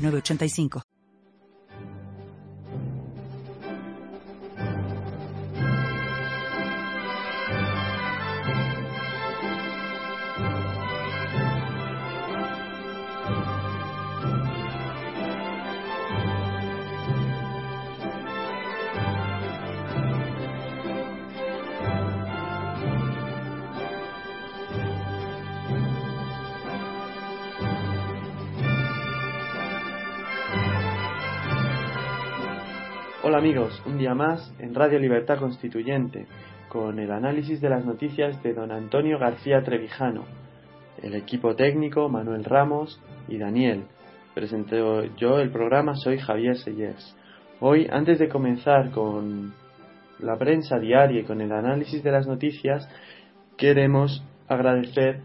906985. Hola amigos, un día más en Radio Libertad Constituyente con el análisis de las noticias de don Antonio García Trevijano, el equipo técnico Manuel Ramos y Daniel. Presento yo el programa, soy Javier Sellers. Hoy, antes de comenzar con la prensa diaria y con el análisis de las noticias, queremos agradecer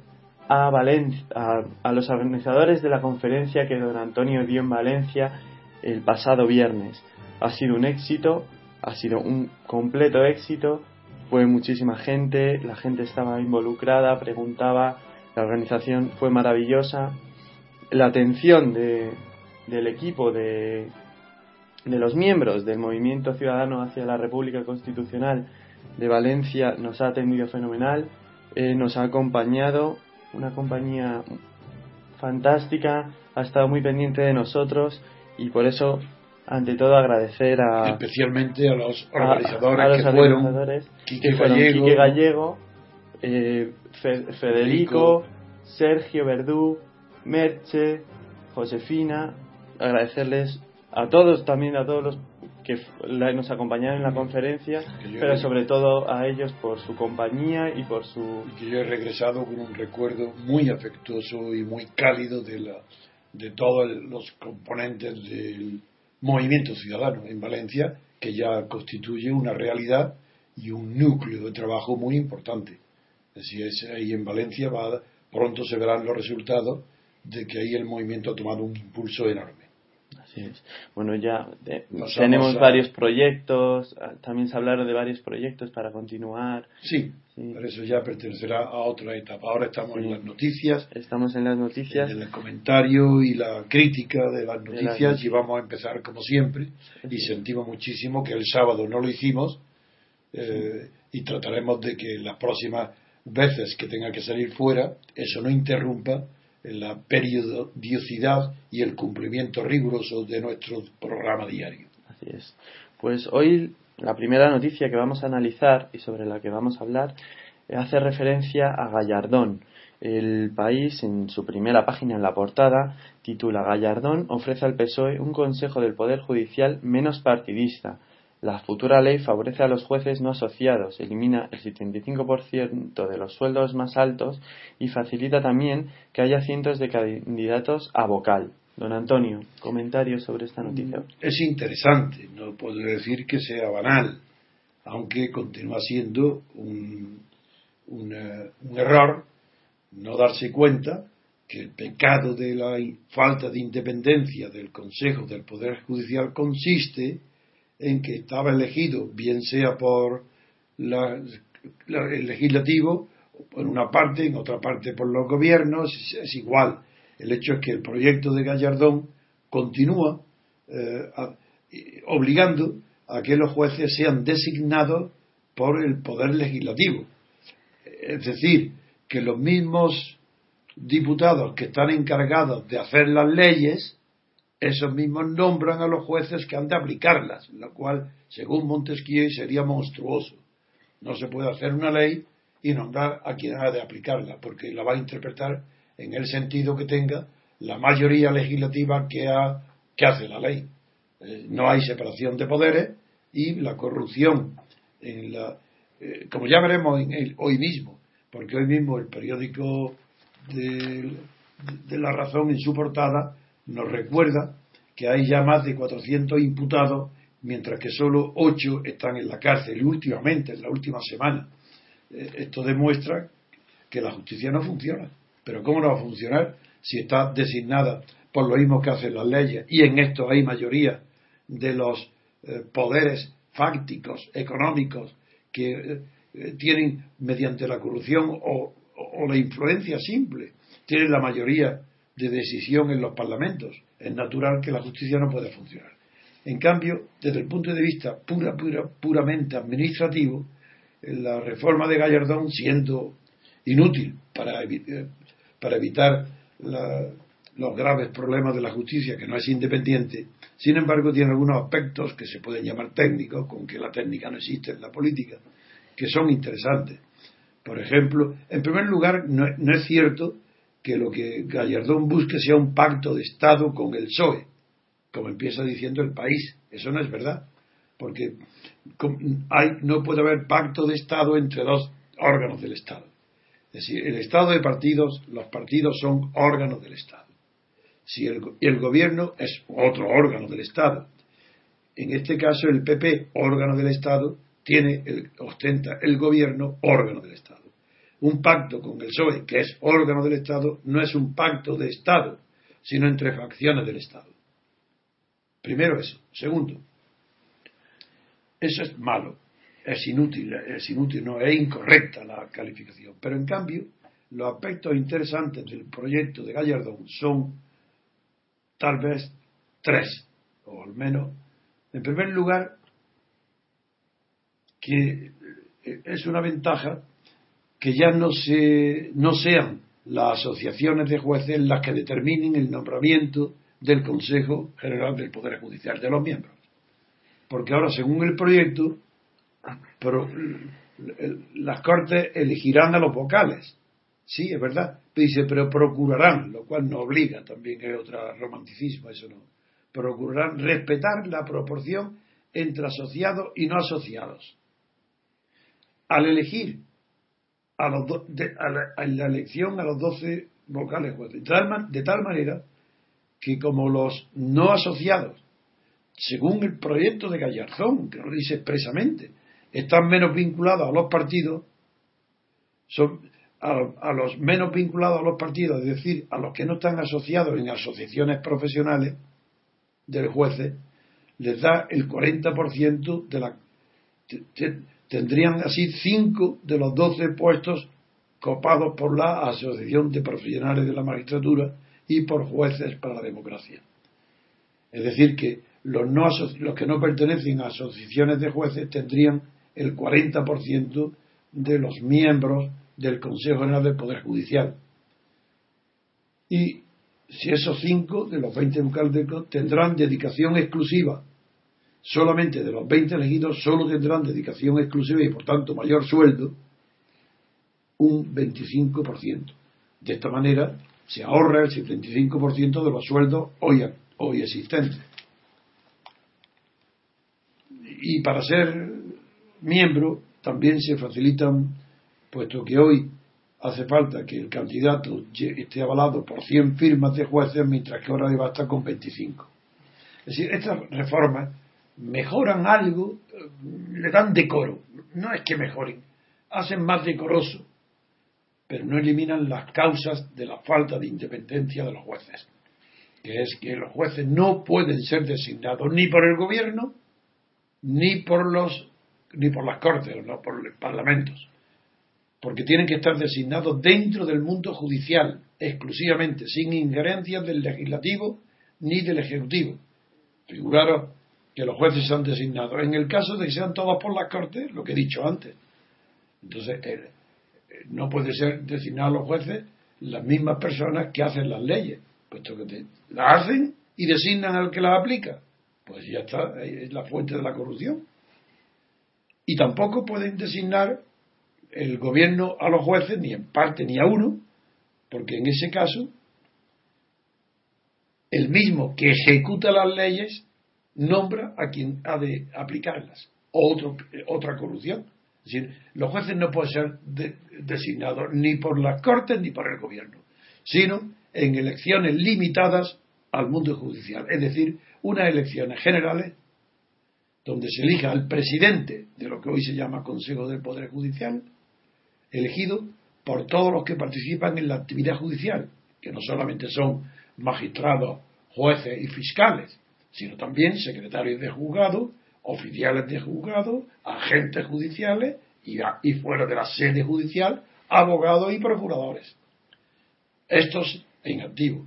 a, a, a los organizadores de la conferencia que don Antonio dio en Valencia el pasado viernes ha sido un éxito, ha sido un completo éxito, fue muchísima gente, la gente estaba involucrada, preguntaba, la organización fue maravillosa, la atención de, del equipo, de, de los miembros del Movimiento Ciudadano hacia la República Constitucional de Valencia nos ha atendido fenomenal, eh, nos ha acompañado una compañía fantástica, ha estado muy pendiente de nosotros y por eso ante todo agradecer a especialmente a los organizadores que, fueron. Quique Gallego, Quique Gallego eh, Fe, Federico, Sergio Verdú, Merche, Josefina, agradecerles a todos también a todos los que nos acompañaron en la conferencia, pero sobre todo a ellos por su compañía y por su... Y que yo he regresado con un recuerdo muy afectuoso y muy cálido de, la, de todos los componentes del movimiento ciudadano en Valencia que ya constituye una realidad y un núcleo de trabajo muy importante. Así es, ahí en Valencia va, pronto se verán los resultados de que ahí el movimiento ha tomado un impulso enorme. Así es. Bueno, ya eh, tenemos varios proyectos, ah, también se hablaron de varios proyectos para continuar. Sí, pero eso ya pertenecerá a otra etapa. Ahora estamos en las noticias. Estamos en las noticias. En el comentario y la crítica de las noticias y vamos a empezar como siempre. Y sentimos muchísimo que el sábado no lo hicimos eh, y trataremos de que las próximas veces que tenga que salir fuera eso no interrumpa la periodicidad y el cumplimiento riguroso de nuestro programa diario. Así es. Pues hoy la primera noticia que vamos a analizar y sobre la que vamos a hablar hace referencia a Gallardón. El país, en su primera página en la portada, titula Gallardón ofrece al PSOE un Consejo del Poder Judicial menos partidista la futura ley favorece a los jueces no asociados, elimina el 75% de los sueldos más altos y facilita también que haya cientos de candidatos a vocal. Don Antonio, comentarios sobre esta noticia. Es interesante, no puedo decir que sea banal, aunque continúa siendo un, un, un error no darse cuenta que el pecado de la falta de independencia del Consejo del Poder Judicial consiste en que estaba elegido, bien sea por el legislativo, en una parte, en otra parte por los gobiernos, es, igual. El hecho es que el proyecto de Gallardón continúa eh, obligando a que los jueces sean designados por el poder legislativo. Es decir, que los mismos diputados que están encargados de hacer las leyes esos mismos nombran a los jueces que han de aplicarlas, lo cual, según Montesquieu, sería monstruoso. No se puede hacer una ley y nombrar a quien ha de aplicarla, porque la va a interpretar en el sentido que tenga la mayoría legislativa que, hace la ley. Eh, no hay separación de poderes y la corrupción, en eh, como ya veremos hoy mismo, porque hoy mismo el periódico de, de la razón en su portada nos recuerda que hay ya más de 400 imputados, mientras que solo 8 están en la cárcel, últimamente, en la última semana. Eh, esto demuestra que la justicia no funciona. Pero ¿cómo no va a funcionar si está designada por lo mismo que hacen las leyes? Y en esto hay mayoría de los eh, poderes fácticos, económicos, que eh, tienen mediante la corrupción o, o la influencia simple, tienen la mayoría de decisión en los parlamentos. Es natural que la justicia no pueda funcionar. En cambio, desde el punto de vista pura, pura, puramente administrativo, la reforma de Gallardón, siendo inútil para, eh, para evitar los graves problemas de la justicia, que no es independiente, sin embargo tiene algunos aspectos que se pueden llamar técnicos, con que la técnica no existe en la política, que son interesantes. Por ejemplo, en primer lugar, no, es cierto que lo que Gallardón busque sea un pacto de Estado con el PSOE, como empieza diciendo el país. Eso no es verdad, porque no puede haber pacto de Estado entre dos órganos del Estado. Es decir, el Estado de partidos, los partidos son órganos del Estado. Si el, el gobierno es otro órgano del Estado. En este caso, el PP, órgano del Estado, tiene ostenta el gobierno, órgano del Estado. Un pacto con el PSOE, que es órgano del Estado, no es un pacto de Estado, sino entre facciones del Estado. Primero eso. Segundo, eso es malo es inútil, es inútil, no, es incorrecta la calificación. Pero en cambio, los aspectos interesantes del proyecto de Gallardón son tal vez tres, o al menos, en primer lugar, que es una ventaja que ya no, se, no sean las asociaciones de jueces las que determinen el nombramiento del Consejo General del Poder Judicial de los miembros. Porque ahora, según el proyecto, pero las cortes elegirán a los vocales. Sí, es verdad. Dice, pero procurarán, lo cual no obliga, también es otro romanticismo, eso no. Procurarán respetar la proporción entre asociados y no asociados. Al elegir a los a la, elección a los doce vocales jueces, de tal manera que como los no asociados, según el proyecto de Gallarzón, que lo dice expresamente, están menos vinculados a los partidos, son a, los menos vinculados a los partidos, es decir, a los que no están asociados en asociaciones profesionales del jueces, les da el 40% de la. Tendrían así 5 de los 12 puestos copados por la Asociación de Profesionales de la Magistratura y por jueces para la democracia. Es decir, que los, no los que no pertenecen a asociaciones de jueces tendrían el 40% de los miembros del Consejo General del Poder Judicial. Y si esos cinco de los 20 vocales tendrán dedicación exclusiva, solamente de los 20 elegidos solo tendrán dedicación exclusiva y por tanto mayor sueldo, un 25%. De esta manera se ahorra el 75% de los sueldos hoy, hoy existentes. Y para ser miembro también se facilitan, puesto que hoy hace falta que el candidato esté avalado por 100 firmas de jueces, mientras que ahora debe estar con 25. Es decir, estas reformas mejoran algo, le dan decoro. No es que mejoren, hacen más decoroso, pero no eliminan las causas de la falta de independencia de los jueces, que es que los jueces no pueden ser designados ni por el gobierno ni por los ni por las Cortes, no por los parlamentos, porque tienen que estar designados dentro del mundo judicial, exclusivamente, sin injerencias del legislativo ni del ejecutivo. Figuraros que los jueces sean designados. En el caso de que sean todos por las Cortes, lo que he dicho antes. Entonces, eh, eh, no puede ser designados los jueces las mismas personas que hacen las leyes, puesto que las hacen y designan al que las aplica. Pues ya está, es la fuente de la corrupción. Y tampoco pueden designar el gobierno a los jueces, ni en parte ni a uno, porque en ese caso el mismo que ejecuta las leyes nombra a quien ha de aplicarlas. Otro, otra corrupción. Es decir, los jueces no pueden ser designados ni por las cortes ni por el gobierno, sino en elecciones limitadas al mundo judicial, es decir, unas elecciones generales donde se elija al presidente de lo que hoy se llama Consejo del Poder Judicial, elegido por todos los que participan en la actividad judicial, que no solamente son magistrados, jueces y fiscales, sino también secretarios de juzgado, oficiales de juzgado, agentes judiciales y, fuera de la sede judicial, abogados y procuradores. Estos en activo.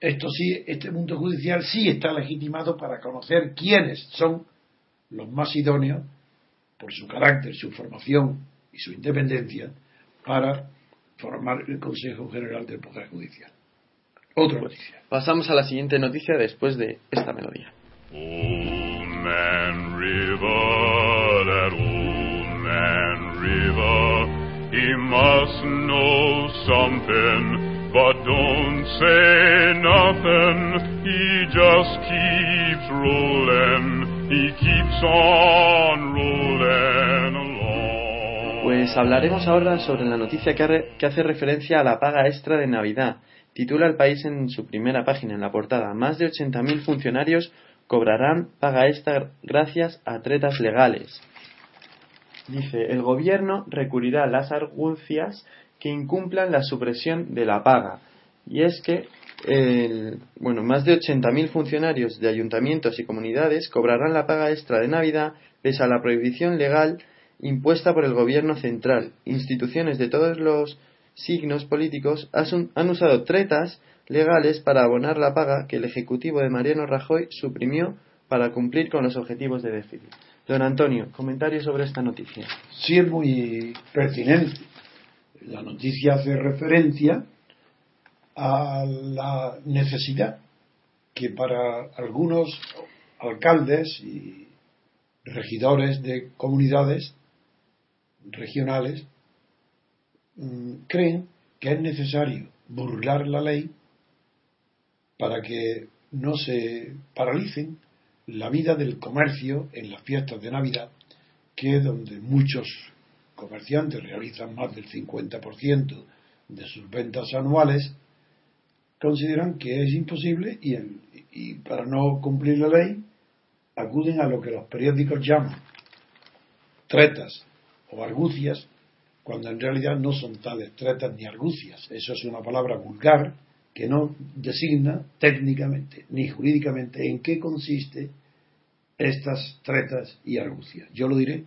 Esto sí, este mundo judicial sí está legitimado para conocer quiénes son los más idóneos por su carácter, su formación y su independencia para formar el Consejo General del Poder Judicial. Otra noticia. Pasamos a la siguiente noticia después de esta melodía. Old Man River, that old man river, he must know something, but don't say nothing. He just keeps rolling, he keeps on rolling along. Pues hablaremos ahora sobre la noticia que hace referencia a la paga extra de Navidad. Titula el país en su primera página, en la portada, más de 80.000 funcionarios cobrarán paga extra gracias a tretas legales. Dice, el gobierno recurrirá a las argucias que incumplan la supresión de la paga. Y es que, el- bueno, más de 80.000 funcionarios de ayuntamientos y comunidades cobrarán la paga extra de Navidad pese a la prohibición legal impuesta por el gobierno central. Instituciones de todos los signos políticos han usado tretas legales para abonar la paga que el Ejecutivo de Mariano Rajoy suprimió para cumplir con los objetivos de déficit. Don Antonio, comentario sobre esta noticia. Sí es muy pertinente. La noticia hace referencia a la necesidad que para algunos alcaldes y regidores de comunidades regionales creen que es necesario burlar la ley para que no se paralicen la vida del comercio en las fiestas de Navidad, que es donde muchos comerciantes realizan más del 50% de sus ventas anuales, consideran que es imposible y, y para no cumplir la ley acuden a lo que los periódicos llaman tretas o argucias, cuando en realidad no son tales tretas ni argucias. Eso es una palabra vulgar que no designa técnicamente ni jurídicamente en qué consiste estas tretas y argucias. Yo lo diré.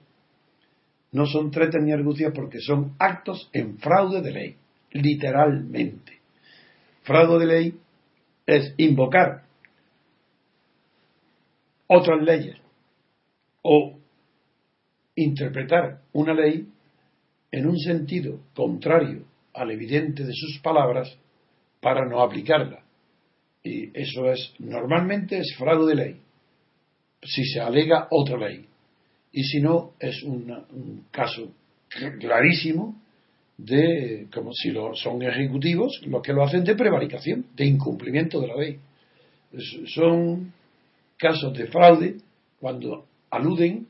No son tretas ni argucias porque son actos en fraude de ley, literalmente. Fraude de ley es invocar otras leyes o interpretar una ley en un sentido contrario al evidente de sus palabras para no aplicarla. Y eso es, normalmente es fraude de ley, si se alega otra ley. Y si no, es un caso clarísimo de, como si lo, son ejecutivos, los que lo hacen de prevaricación, de incumplimiento de la ley. Son casos de fraude cuando aluden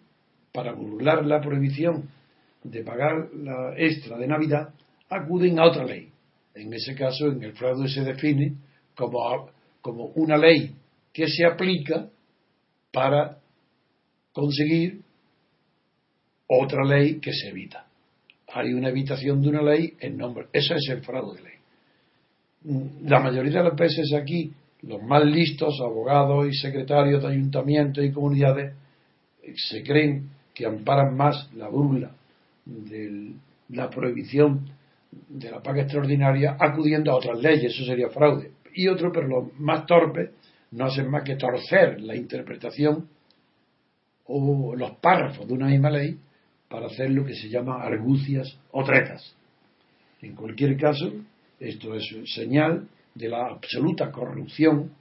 para burlar la prohibición de pagar la extra de Navidad, acuden a otra ley. En ese caso, en el fraude se define como, como una ley que se aplica para conseguir otra ley que se evita. Hay una evitación de una ley en nombre. Eso es el fraude de ley. La mayoría de las veces aquí, los más listos, abogados y secretarios de ayuntamientos y comunidades, se creen que amparan más la burla de la prohibición de la paga extraordinaria acudiendo a otras leyes, eso sería fraude. Y otro, pero los más torpes, no hacen más que torcer la interpretación o los párrafos de una misma ley para hacer lo que se llama argucias o tretas. En cualquier caso, esto es señal de la absoluta corrupción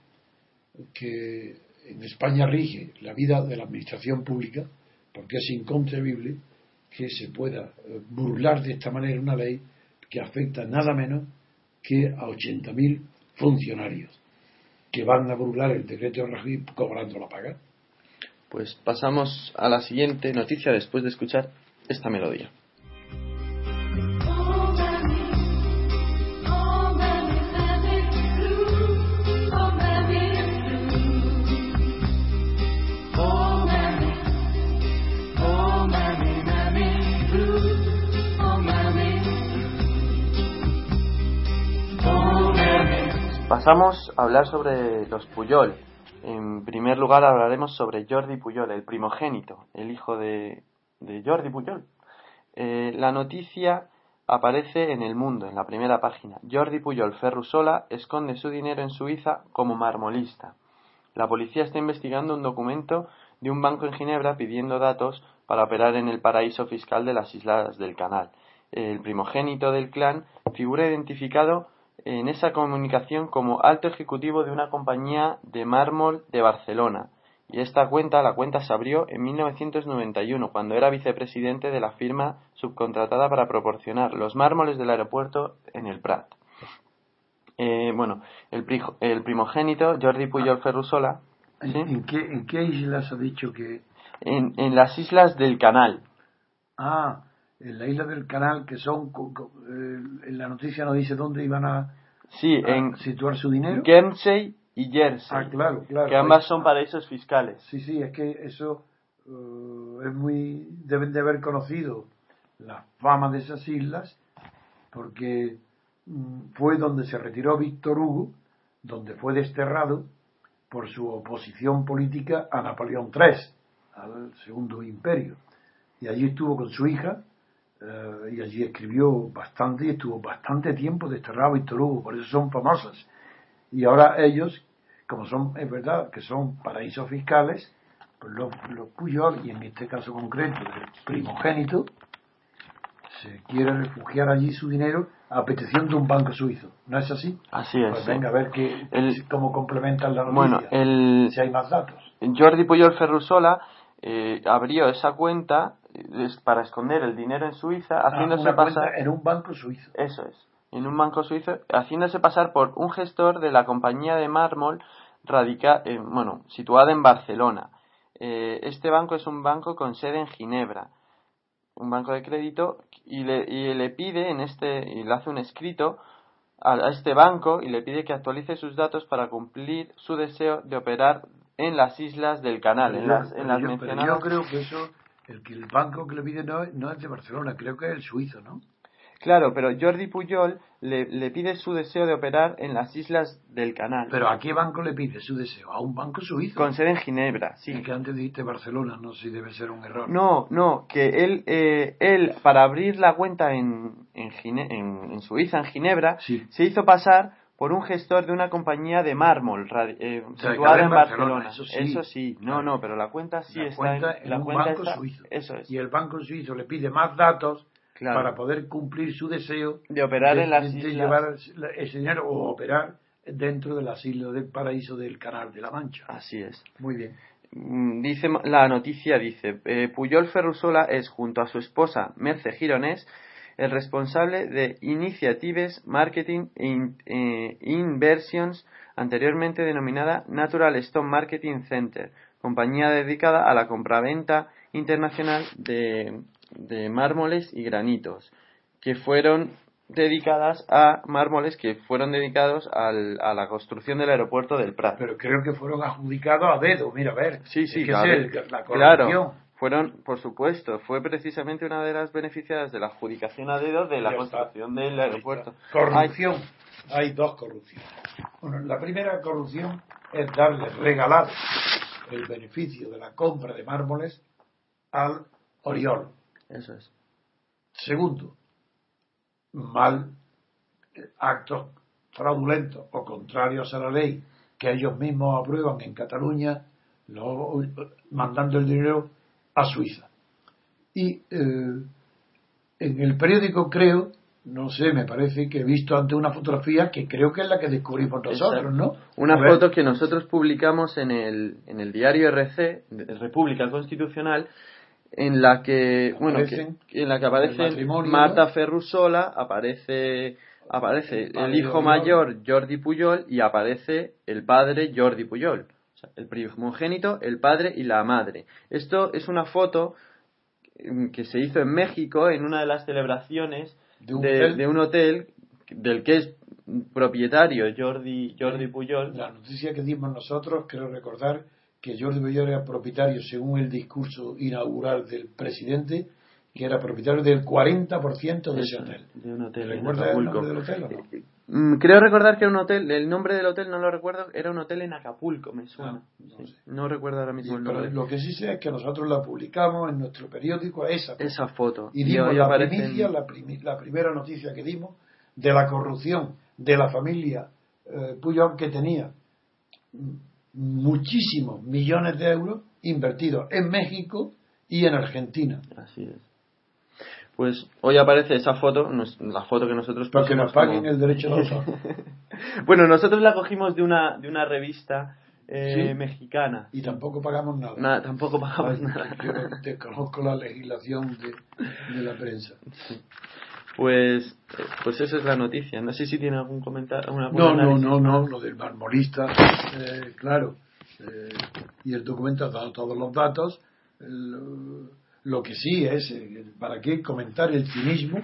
que en España rige la vida de la administración pública, porque es inconcebible que se pueda eh, burlar de esta manera una ley que afecta nada menos que a 80.000 funcionarios que van a burlar el decreto de Rajoy cobrando la paga. Pues pasamos a la siguiente noticia después de escuchar esta melodía. Pasamos a hablar sobre los Puyol. En primer lugar hablaremos sobre Jordi Puyol, el primogénito, el hijo de, Jordi Puyol. Eh, la noticia aparece en El Mundo, en la primera página. Jordi Puyol Ferrusola esconde su dinero en Suiza como marmolista. La policía está investigando un documento de un banco en Ginebra pidiendo datos para operar en el paraíso fiscal de las Islas del Canal. El primogénito del clan figura identificado en esa comunicación como alto ejecutivo de una compañía de mármol de Barcelona. Y esta cuenta, la cuenta se abrió en 1991, cuando era vicepresidente de la firma subcontratada para proporcionar los mármoles del aeropuerto en el Prat. Eh, bueno, el, el, primogénito, Jordi Puyol Ferrusola. ¿En, qué, ¿En qué islas ha dicho que.? En, en las islas del Canal. Ah, en la isla del Canal, que son, eh, en la noticia no dice dónde iban a, sí, en situar su dinero. Guernsey y Jersey. Ah, claro, claro. Que ambas son paraísos fiscales. Sí, sí, es que eso eh, es muy. deben de haber conocido la fama de esas islas, porque mm, fue donde se retiró Víctor Hugo, donde fue desterrado por su oposición política a Napoleón III, al Segundo Imperio. Y allí estuvo con su hija, eh, y allí escribió bastante y estuvo bastante tiempo desterrado Víctor Hugo, por eso son famosas. Y ahora ellos, como son, es verdad, que son paraísos fiscales, pues los, los Puyol, y en este caso concreto el primogénito, se quiere refugiar allí su dinero a petición de un banco suizo. ¿No es así? Así es. Pues venga, a ver que, cómo complementan la noticia. Bueno, el, si hay más datos. Jordi Puyol Ferrusola eh, abrió esa cuenta para esconder el dinero en Suiza, ah, haciéndose pasar en un banco suizo. Eso es, en un banco suizo, haciéndose pasar por un gestor de la compañía de mármol radica, eh, bueno, situada en Barcelona. Eh, este banco es un banco con sede en Ginebra, un banco de crédito y le, y le pide en este y le hace un escrito a, este banco y le pide que actualice sus datos para cumplir su deseo de operar en las islas del canal, en las, en las mencionadas. yo creo que eso el que el banco que le pide no, no es de Barcelona, creo que es el suizo, ¿no? Claro, pero Jordi Puyol le, le, pide su deseo de operar en las islas del canal. ¿Pero a qué banco le pide su deseo? ¿A un banco suizo? Con sede en Ginebra, sí. Es que antes dijiste Barcelona, no sé si debe ser un error. No, no, que él, eh, él para abrir la cuenta en, en, en, en Suiza, en Ginebra, se hizo pasar por un gestor de una compañía de mármol eh, situada en Barcelona. Eso sí. no, no, pero la cuenta sí está en, la cuenta banco suizo. Eso es. Y el banco suizo le pide más datos para poder cumplir su deseo de operar en las de, llevar ese dinero o operar dentro de las islas del paraíso del Canal de la Mancha. Así es. Muy bien. Mm, dice la noticia dice eh, Puyol Ferrusola es junto a su esposa Merce Gironés el responsable de Initiatives Marketing e Inversions, anteriormente denominada Natural Stone Marketing Center, compañía dedicada a la compraventa internacional de, mármoles y granitos, que fueron dedicadas a mármoles que fueron dedicados al, a la construcción del aeropuerto del Prat. Pero creo que fueron adjudicados a dedo, mira, a ver. Sí, sí, la claro. Fueron, por supuesto, fue precisamente una de las beneficiadas de la adjudicación a dedo de la construcción del aeropuerto. Corrupción. Hay... dos corrupciones. Bueno, la primera corrupción es darle regalado el beneficio de la compra de mármoles al Oriol. Eso es. Segundo, mal eh, actos fraudulentos o contrarios a la ley que ellos mismos aprueban en Cataluña, mandando el dinero a Suiza. Y eh, en el periódico creo, no sé, me parece que he visto ante una fotografía que creo que es la que descubrimos nosotros, ¿no? Una foto que nosotros publicamos en el, en el diario RC, República Constitucional, en la que, bueno, en la que aparece Marta Ferrusola, aparece aparece el, el hijo mayor Jordi Puyol y aparece el padre Jordi Puyol el primogénito, el padre y la madre. Esto es una foto mm, que se hizo en México en una de las celebraciones de un, hotel? del que es propietario Jordi, Jordi Puyol. La noticia que dimos nosotros, quiero recordar que Jordi Puyol era propietario, según el discurso inaugural del presidente, que era propietario del 40% de ese hotel. De un hotel. ¿Recuerdas el nombre del hotel? Mm, Creo recordar que era un hotel, el nombre del hotel no lo recuerdo, era un hotel en Acapulco, me suena. Ah, no Sí, sé. no recuerdo ahora mismo el nombre. lo que sí sé es que nosotros la publicamos en nuestro periódico, esa. Esa foto. y dimos la aparece en- primicia, la, primi- la primera noticia que dimos de la corrupción de la familia eh, Puyol que tenía mm, muchísimos millones de euros invertidos en México y en Argentina. Así es. Pues hoy aparece esa foto, la foto que nosotros Para que nos paguen como- el derecho de autor. bueno, nosotros la cogimos de una, de una revista eh, Sí. mexicana. Y tampoco pagamos nada. Nada, tampoco pagamos Ay, nada. Yo desconozco la legislación de, de la prensa. Pues, pues esa es la noticia. No sé si tiene algún comentario. No, no, no, no, lo del marmolista, eh, claro. eh, y el documento ha dado todos los datos. El- lo que sí es, eh, ¿para qué comentar el cinismo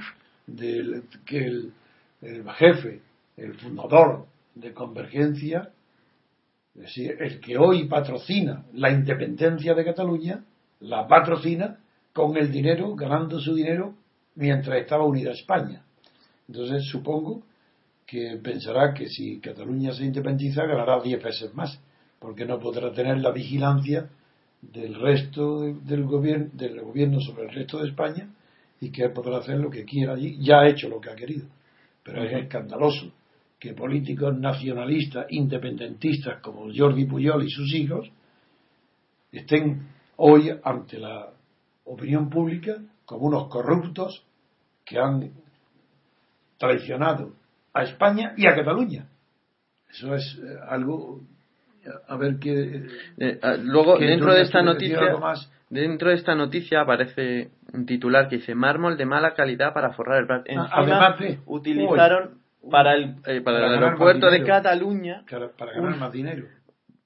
del que el, el jefe, el fundador de Convergencia, es decir, el que hoy patrocina la independencia de Cataluña, la patrocina con el dinero, ganando su dinero mientras estaba unida España. Entonces supongo que pensará que si Cataluña se independiza ganará 10 veces más, porque no podrá tener la vigilancia del resto de- del gobierno, del gobierno sobre el resto de España y que él podrá hacer lo que quiera allí. Ya ha hecho lo que ha querido. Pero es escandaloso que políticos nacionalistas, independentistas como Jordi Puyol y sus hijos estén hoy ante la opinión pública como unos corruptos que han traicionado a España y a Cataluña. Eso es eh, algo a ver qué Eh, ah, luego, dentro de esta noticia, algo más. dentro de esta noticia aparece un titular que dice mármol de mala calidad para forrar el. Encima, además de- utilizaron para el, eh, para Para el aeropuerto de. Cataluña para, para ganar más dinero,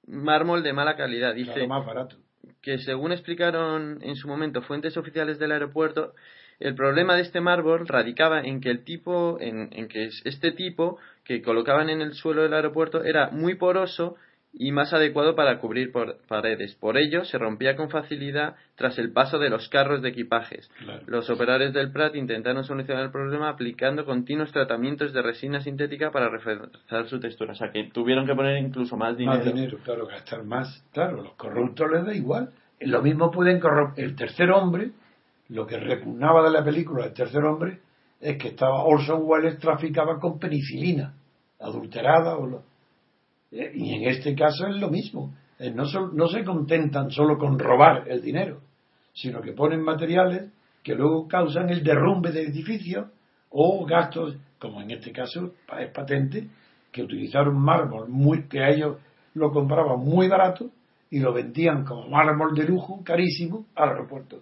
mármol de mala calidad. Dice claro, más barato. que según explicaron en su momento fuentes oficiales del aeropuerto, el problema de este mármol radicaba en que el tipo, en, en que es- este tipo que colocaban en el suelo del aeropuerto era muy poroso y más adecuado para cubrir por paredes. Por ello, se rompía con facilidad tras el paso de los carros de equipajes. Claro. Los operarios del Prat intentaron solucionar el problema aplicando continuos tratamientos de resina sintética para reforzar su textura. O sea, que tuvieron que poner incluso más dinero. Más dinero, claro, gastar más. Claro, los corruptos les da igual. Lo mismo pueden corromper. El tercer hombre, lo que repugnaba de la película El tercer hombre, es que estaba Orson Welles traficaba con penicilina, adulterada. O lo- y en este caso es lo mismo. Eh, No, sol- no se contentan solo con robar el dinero, sino que ponen materiales que luego causan el derrumbe de edificios o gastos, como en este caso es patente, que utilizaron mármol muy, que a ellos lo compraban muy barato y lo vendían como mármol de lujo, carísimo, al aeropuerto.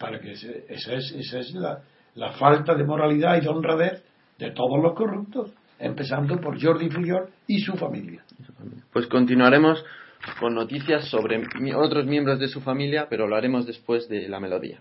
Para que esa es, esa es la, la falta de moralidad y de honradez de todos los corruptos, empezando por Jordi Puyol y su familia. Pues continuaremos con noticias sobre otros miembros de su familia, pero lo haremos después de la melodía.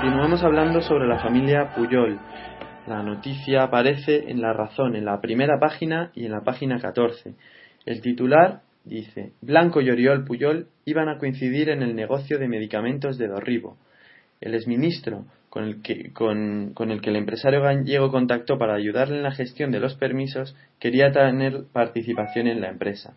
Continuamos hablando sobre la familia Puyol. La noticia aparece en La Razón, en la primera página y en la página 14. El titular dice, Blanco y Oriol Puyol iban a coincidir en el negocio de medicamentos de Dorribo. El exministro con el que, con, con el que el empresario gallego contactó para ayudarle en la gestión de los permisos quería tener participación en la empresa.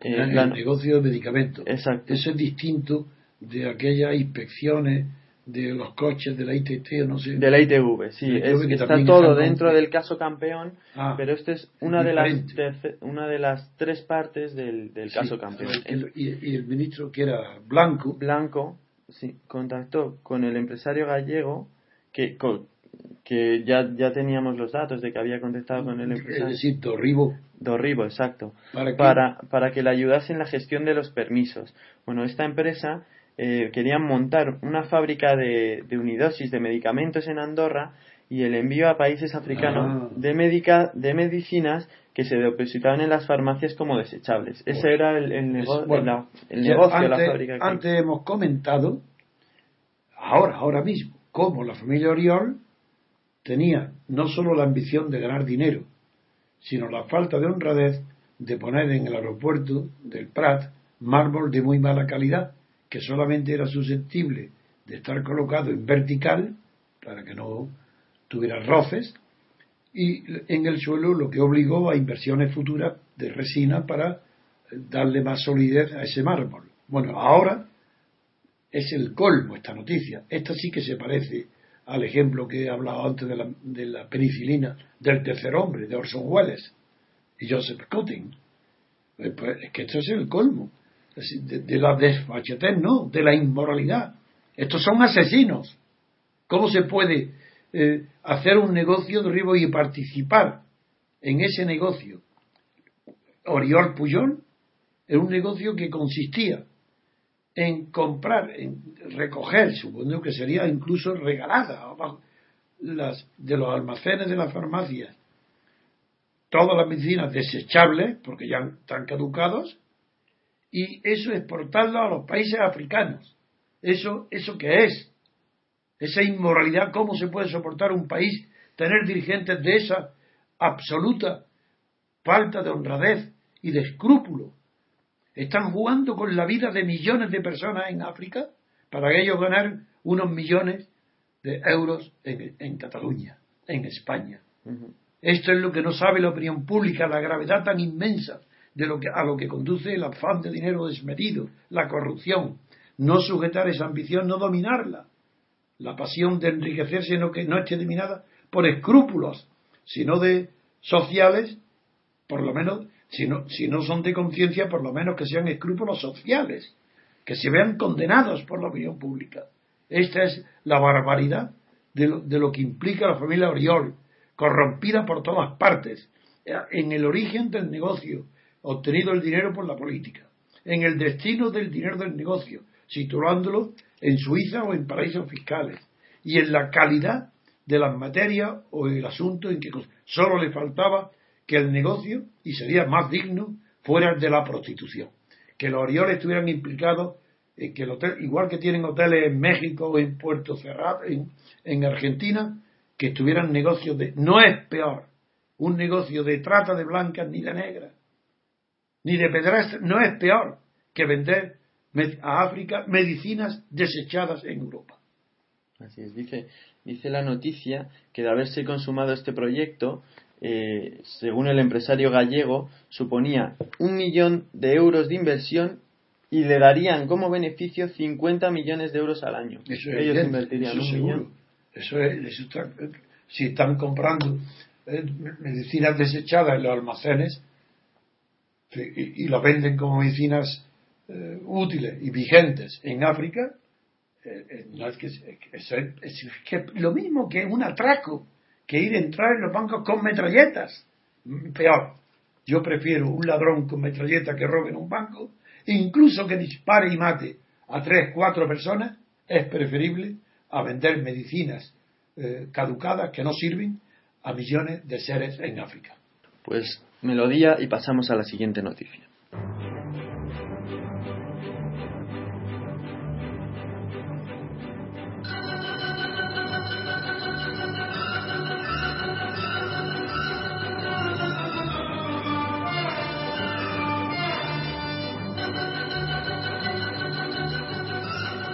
Eh, en la- el negocio de medicamentos. Exacto. Eso es distinto de aquellas inspecciones de los coches de la ITT no sé. De la ITV, sí, es- que está todo dentro con- del caso campeón, Ah, pero esta es una de, las terce- una de las tres partes del, del sí, caso campeón. el- y, y el ministro que era blanco, Blanco sí, contactó con el empresario gallego que, co- que ya, ya teníamos los datos de que había contactado con el es empresario. decir, Torribo, Dorribo, exacto. para para, para que le ayudase en la gestión de los permisos. Bueno, esta empresa eh, quería montar una fábrica de, de unidosis de medicamentos en Andorra y el envío a países africanos Ah. de, medica, de medicinas que se depositaban en las farmacias como desechables. Ese era el, el, nego- Es- bueno, la- el ya negocio de la antes, fábrica. que- antes hemos comentado, ahora, ahora mismo, cómo la familia Oriol tenía no solo la ambición de ganar dinero, sino la falta de honradez de poner en el aeropuerto del Prat mármol de muy mala calidad, que solamente era susceptible de estar colocado en vertical para que no tuviera roces y en el suelo lo que obligó a inversiones futuras de resina para darle más solidez a ese mármol. Bueno, ahora es el colmo esta noticia. Esta sí que se parece al ejemplo que he hablado antes de la, de la penicilina del tercer hombre, de Orson Welles y Joseph Cutting. Eh, pues, es que esto es el colmo. De, de la desfachatez, no, de la inmoralidad. Estos son asesinos. ¿Cómo se puede eh, hacer un negocio de ribo y participar en ese negocio? Oriol Puyol era un negocio que consistía en comprar, en recoger, supongo que sería incluso regalada las, de los almacenes de las farmacias, todas las medicinas desechables, porque ya están caducados, y eso exportarlo a los países africanos. Eso, eso que es, esa inmoralidad, ¿cómo se puede soportar un país tener dirigentes de esa absoluta falta de honradez y de escrúpulo? Están jugando con la vida de millones de personas en África para ellos ganar unos millones de euros en, Cataluña, en España. Esto es lo que no sabe la opinión pública, la gravedad tan inmensa de lo que, a lo que conduce el afán de dinero desmedido, la corrupción. No sujetar esa ambición, no dominarla. La pasión de enriquecerse no, que no esté dominada por escrúpulos, sino de sociales, por lo menos si no, si no son de conciencia, por lo menos que sean escrúpulos sociales, que se vean condenados por la opinión pública. Esta es la barbaridad de lo, de lo que implica la familia Oriol, corrompida por todas partes, en el origen del negocio, obtenido el dinero por la política, en el destino del dinero del negocio, situándolo en Suiza o en paraísos fiscales, y en la calidad de las materias o el asunto en que solo le faltaba que el negocio, y sería más digno, fuera de la prostitución. Que los Orioles estuvieran implicados, en que el hotel, igual que tienen hoteles en México o en Puerto Cerrado, en, Argentina, que estuvieran negocios de. No es peor un negocio de trata de blancas ni de negras, ni de pedras, no es peor que vender a África medicinas desechadas en Europa. Así es, dice, dice la noticia que de haberse consumado este proyecto, eh, según el empresario gallego, suponía un millón de euros de inversión y le darían como beneficio 50 millones de euros al año. Eso Ellos invertirían un millón. Eso es, si están comprando eh, medicinas desechadas en los almacenes y, lo venden como medicinas eh, útiles y vigentes en África, es lo mismo que un atraco que ir a entrar en los bancos con metralletas. Peor. Yo prefiero un ladrón con metralleta que robe en un banco, incluso que dispare y mate a tres, cuatro personas, es preferible a vender medicinas eh, caducadas que no sirven a millones de seres en África. Pues melodía y pasamos a la siguiente noticia.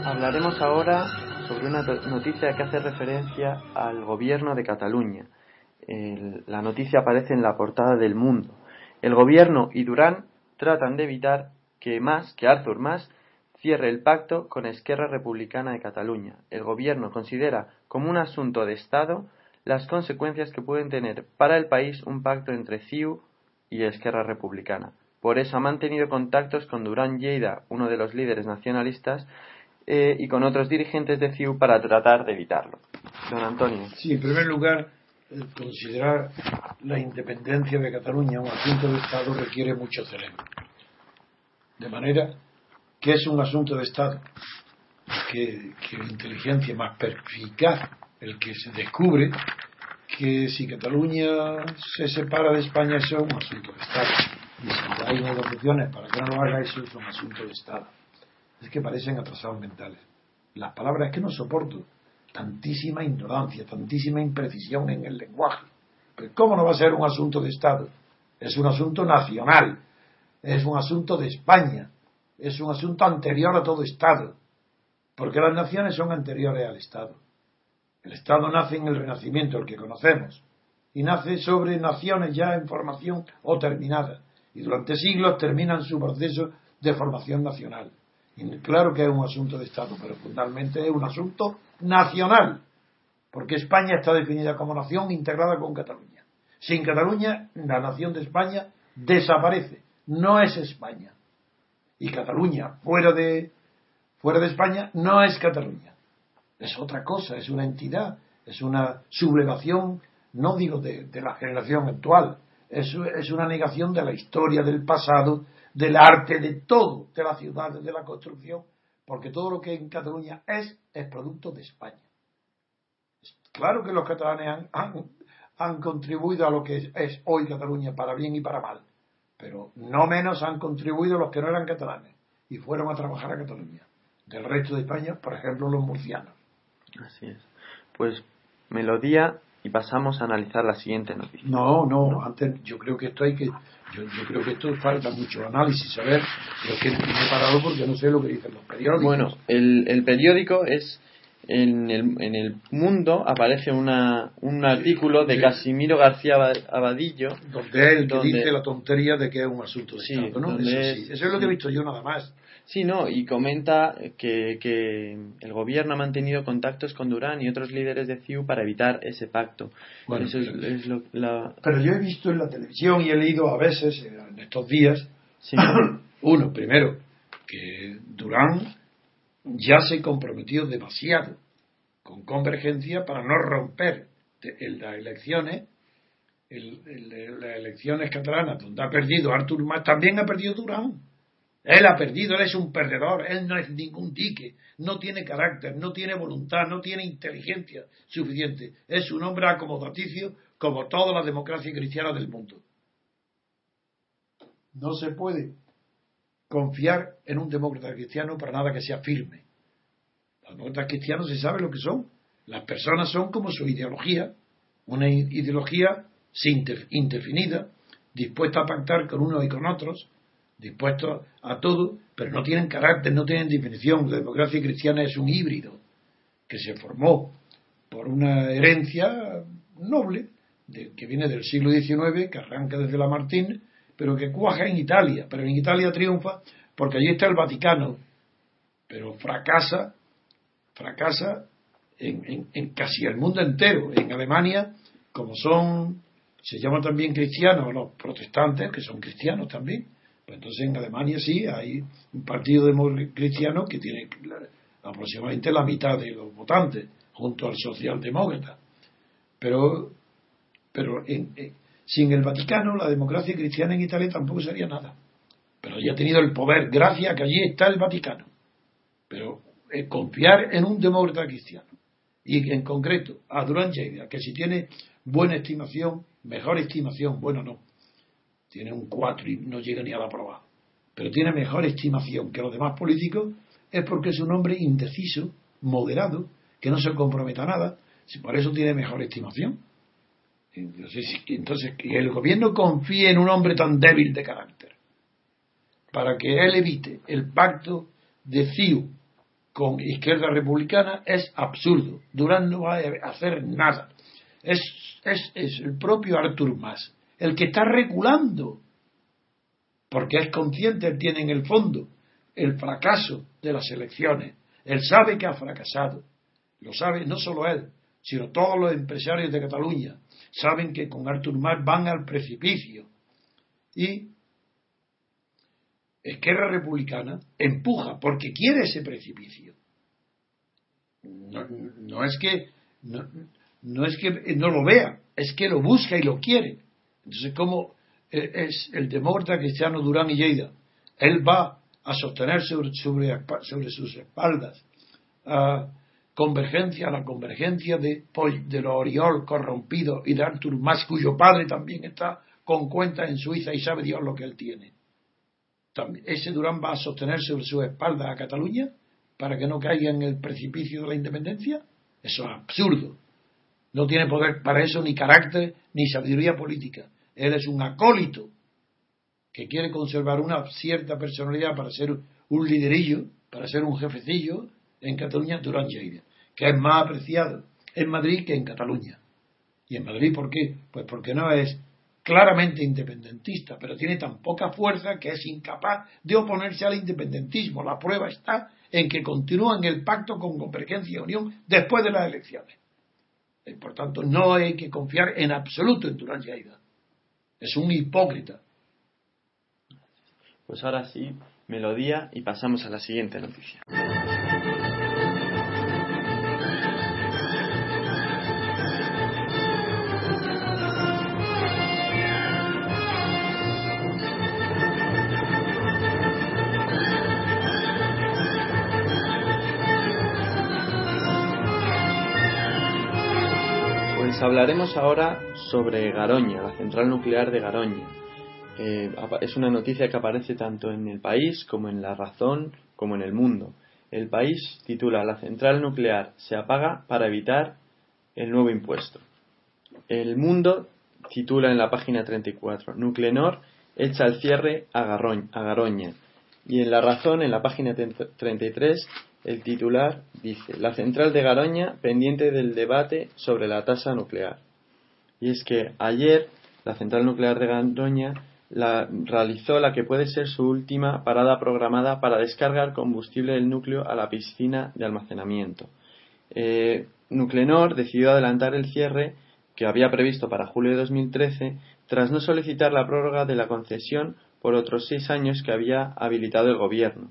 Hablaremos ahora sobre una noticia que hace referencia al gobierno de Cataluña. La noticia aparece en la portada del Mundo. El gobierno y Durán tratan de evitar que más, que Arthur Mas, cierre el pacto con Esquerra Republicana de Cataluña. El gobierno considera como un asunto de Estado las consecuencias que pueden tener para el país un pacto entre CIU y Esquerra Republicana. Por eso ha mantenido contactos con Durán Lleida, uno de los líderes nacionalistas, eh, y con otros dirigentes de CIU para tratar de evitarlo. Don Antonio. Sí, en primer lugar, considerar la independencia de Cataluña un asunto de Estado requiere mucho cerebro. De manera que es un asunto de Estado que, la inteligencia más perspicaz, el que se descubre que si Cataluña se separa de España eso es un asunto de Estado. Y si hay negociaciones para que no lo haga eso es un asunto de Estado es que parecen atrasados mentales. Las palabras que no soporto tantísima ignorancia, tantísima imprecisión en el lenguaje. ¿Cómo no va a ser un asunto de Estado? Es un asunto nacional, es un asunto de España, es un asunto anterior a todo Estado, porque las naciones son anteriores al Estado. El Estado nace en el Renacimiento, el que conocemos, y nace sobre naciones ya en formación o terminadas, y durante siglos terminan su proceso de formación nacional. Claro que es un asunto de Estado, pero fundamentalmente es un asunto nacional, porque España está definida como nación integrada con Cataluña. Sin Cataluña, la nación de España desaparece, no es España. Y Cataluña, fuera de, fuera de España, no es Cataluña. Es otra cosa, es una entidad, es una sublevación, no digo de, la generación actual, es, es una negación de la historia, del pasado, del arte, de todo, de las ciudades, de la construcción, porque todo lo que en Cataluña es, es producto de España. Claro que los catalanes han, contribuido a lo que es, hoy Cataluña, para bien y para mal, pero no menos han contribuido los que no eran catalanes y fueron a trabajar a Cataluña. Del resto de España, por ejemplo, los murcianos. Así es. Pues melodía y pasamos a analizar la siguiente noticia. No, no, antes yo creo que esto hay que yo, creo que esto falta mucho análisis, saber, pero que me he parado porque no sé lo que dicen los periódicos. Bueno, el, el periódico es en el, en el mundo aparece una, un artículo de Casimiro García Abadillo donde él dice la tontería de que es un asunto de Estado, ¿no? Eso, sí, eso es lo que he visto yo nada más. Sí, no, y comenta que, que, el gobierno ha mantenido contactos con Durán y otros líderes de CIU para evitar ese pacto. Eso es, lo, la... Pero yo he visto en la televisión y he leído a veces en estos días, uno, primero, que Durán ya se comprometió demasiado con convergencia para no romper las elecciones, las elecciones catalanas donde ha perdido Artur Mas, también ha perdido Durán él ha perdido, él es un perdedor, él no es ningún dique, no tiene carácter, no tiene voluntad, no tiene inteligencia suficiente. Es un hombre acomodaticio como toda la democracia cristiana del mundo. No se puede confiar en un demócrata cristiano para nada que sea firme. Los demócratas cristianos se sabe lo que son. Las personas son como su ideología, una ideología indefinida, dispuesta a pactar con unos y con otros, dispuestos a todo, pero no tienen carácter, no tienen definición. La democracia cristiana es un híbrido que se formó por una herencia noble que viene del siglo XIX, que arranca desde Lamartine, pero que cuaja en Italia. Pero en Italia triunfa porque allí está el Vaticano, pero fracasa, fracasa en, en casi el mundo entero. En Alemania, como son, se llaman también cristianos los protestantes, que son cristianos también, pues entonces en Alemania sí hay un partido cristiano que tiene aproximadamente la mitad de los votantes, junto al socialdemócrata. Pero, pero sin el Vaticano, la democracia cristiana en Italia tampoco sería nada. Pero ya ha tenido el poder, gracias a que allí está el Vaticano. Pero eh, confiar en un demócrata cristiano, y en concreto a Durán Lleida, que si tiene buena estimación, mejor estimación, bueno, no, tiene un 4 y no llega ni a la prueba, pero tiene mejor estimación que los demás políticos, es porque es un hombre indeciso, moderado, que no se comprometa a nada, si por eso tiene mejor estimación. Entonces, entonces, el gobierno confíe en un hombre tan débil de carácter, para que él evite el pacto de CIU con Izquierda Republicana, es absurdo. Durán no va a hacer nada. Es, es, es el propio Artur Mas el que está reculando, porque es consciente, él tiene en el fondo el fracaso de las elecciones. Él sabe que ha fracasado. Lo sabe no solo él, sino todos los empresarios de Cataluña. Saben que con Artur Mas van al precipicio. Y Esquerra Republicana empuja porque quiere ese precipicio. No, es que no es que no lo vea, es que lo busca y lo quiere. Entonces, ¿cómo e, es el demócrata cristiano Durán y Lleida? Él va a sostener sobre, sobre, sus espaldas convergencia, la convergencia de, de los Oriol corrompidos y de Artur Mas, cuyo padre también está con cuenta en Suiza y sabe Dios lo que él tiene. También, ese Durán va a sostener sobre su espalda a Cataluña para que no caiga en el precipicio de la independencia. Eso es absurdo. No tiene poder para eso ni carácter ni sabiduría política. Él es un acólito que quiere conservar una cierta personalidad para ser un liderillo, para ser un jefecillo en Cataluña durante Lleida, que es más apreciado en Madrid que en Cataluña. ¿Y en Madrid por qué? Pues porque no es claramente independentista, pero tiene tan poca fuerza que es incapaz de oponerse al independentismo. La prueba está en que continúa en el pacto con Convergencia y Unión después de las elecciones. Y por tanto, no hay que confiar en absoluto en Durán Lleida. Es un hipócrita. Pues ahora sí, melodía y pasamos a la siguiente noticia. Hablaremos ahora sobre Garoña, la central nuclear de Garoña. Eh, es una noticia que aparece tanto en el país como en La Razón como en el mundo. El país titula La central nuclear se apaga para evitar el nuevo impuesto. El mundo titula en la página 34 Nuclenor echa el cierre a, a Garoña. Y en La Razón, en la página 33, el titular dice, la central de Garoña pendiente del debate sobre la tasa nuclear. Y es que ayer la central nuclear de Garoña realizó la que puede ser su última parada programada para descargar combustible del núcleo a la piscina de almacenamiento. Eh, Nuclenor decidió adelantar el cierre que había previsto para julio de 2013 tras no solicitar la prórroga de la concesión por otros seis años que había habilitado el gobierno,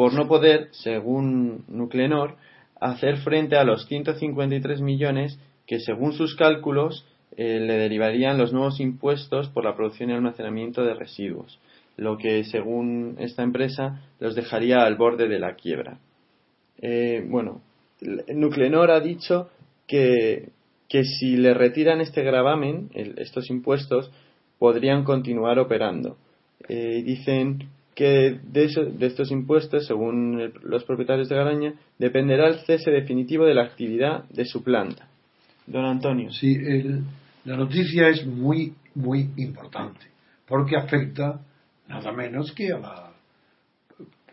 por no poder, según Nuclenor, hacer frente a los 153 millones que, según sus cálculos, eh, le derivarían los nuevos impuestos por la producción y almacenamiento de residuos, lo que, según esta empresa, los dejaría al borde de la quiebra. Eh, bueno, Nuclenor ha dicho que, que si le retiran este gravamen, estos impuestos, podrían continuar operando. Eh, dicen que de, de, estos impuestos, según los propietarios de Garaña, dependerá el cese definitivo de la actividad de su planta. Don Antonio. Sí, la noticia es muy, muy importante, porque afecta nada menos que a la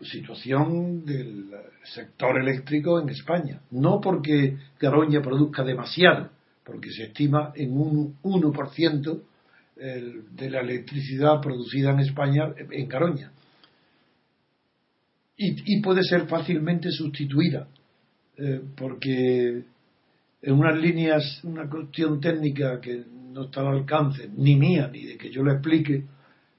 situación del sector eléctrico en España. No porque Garoña produzca demasiado, porque se estima en un 1% de la electricidad producida en España en Garoña y, puede ser fácilmente sustituida, eh, porque en unas líneas, una cuestión técnica que no está al alcance ni mía ni de que yo lo explique,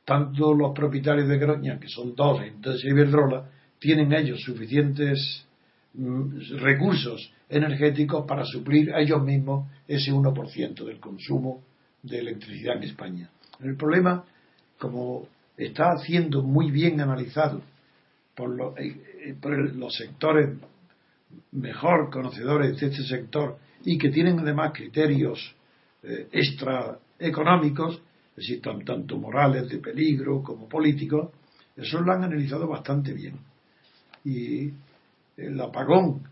tanto los propietarios de Groña, que son dos, entonces Iberdrola, tienen ellos suficientes mm, recursos energéticos para suplir a ellos mismos ese 1% del consumo de electricidad en España. El problema, como está siendo muy bien analizado por, eh, eh, por los sectores mejor conocedores de este sector y que tienen además criterios eh, extraeconómicos, es decir, tanto morales de peligro como políticos, eso lo han analizado bastante bien. Y el apagón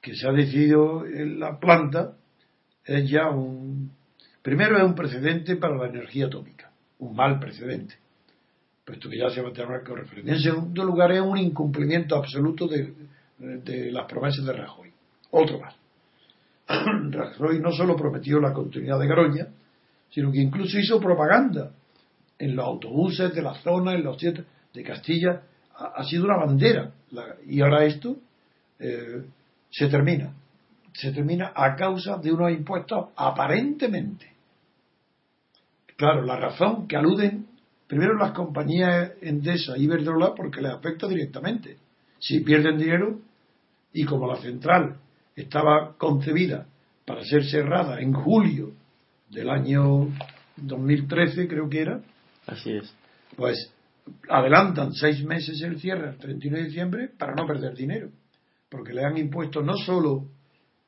que se ha decidido en la planta es ya un. Primero es un precedente para la energía atómica, un mal precedente puesto que ya se va a tener con referencia. En segundo lugar, es un incumplimiento absoluto de, las promesas de Rajoy. Otro más. Rajoy no solo prometió la continuidad de Garoña, sino que incluso hizo propaganda en los autobuses de la zona, en los de Castilla. Ha, sido una bandera. y ahora esto eh, se termina. Se termina a causa de unos impuestos aparentemente. Claro, la razón que aluden Primero las compañías Endesa y Iberdrola porque les afecta directamente. Si pierden dinero y como la central estaba concebida para ser cerrada en julio del año 2013, creo que era. Así es. Pues adelantan seis meses el cierre al 31 de diciembre para no perder dinero. Porque le han impuesto no solo,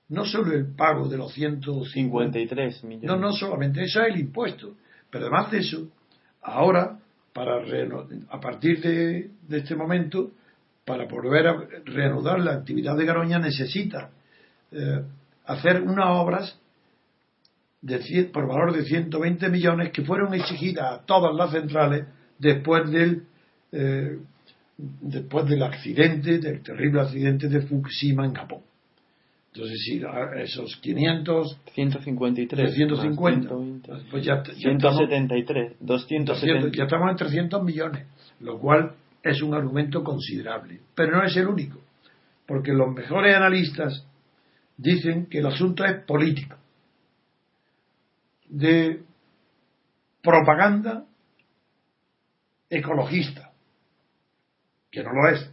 no solo el pago de los 153 millones. No, no solamente, eso es el impuesto. Pero además de eso, ahora, para a partir de, este momento, para volver a reanudar la actividad de Garoña, necesita eh, hacer unas obras por valor de 120 millones que fueron exigidas a todas las centrales después del eh, después del accidente, del terrible accidente de Fukushima en Japón. Entonces, si esos 500... 153. 150. Pues ya, 173. 270. ya estamos en 300 millones, lo cual es un argumento considerable. Pero no es el único, porque los mejores analistas dicen que el asunto es político, de propaganda ecologista, que no lo es,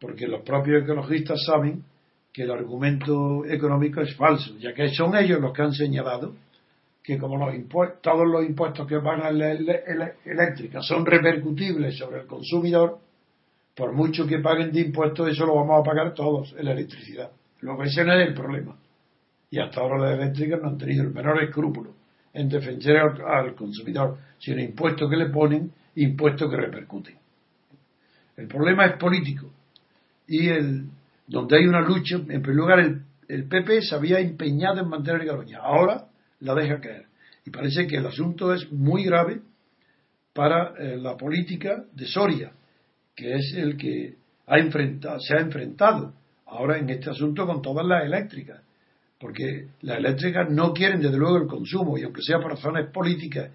porque los propios ecologistas saben que el argumento económico es falso, ya que son ellos los que han señalado que como los todos los impuestos que pagan la eléctrica son repercutibles sobre el consumidor, por mucho que paguen de impuestos, eso lo vamos a pagar todos en la electricidad. Luego ese no es el problema. Y hasta ahora las eléctricas no han tenido el menor escrúpulo en defender al, consumidor, sino impuestos que le ponen, impuestos que repercuten. El problema es político. Y el, donde hay una lucha, en primer lugar, el, el PP se había empeñado en mantener Garoña. Ahora la deja caer. Y parece que el asunto es muy grave para eh, la política de Soria, que es el que ha enfrentado, se ha enfrentado ahora en este asunto con todas las eléctricas, porque las eléctricas no quieren desde luego el consumo y aunque sea por razones políticas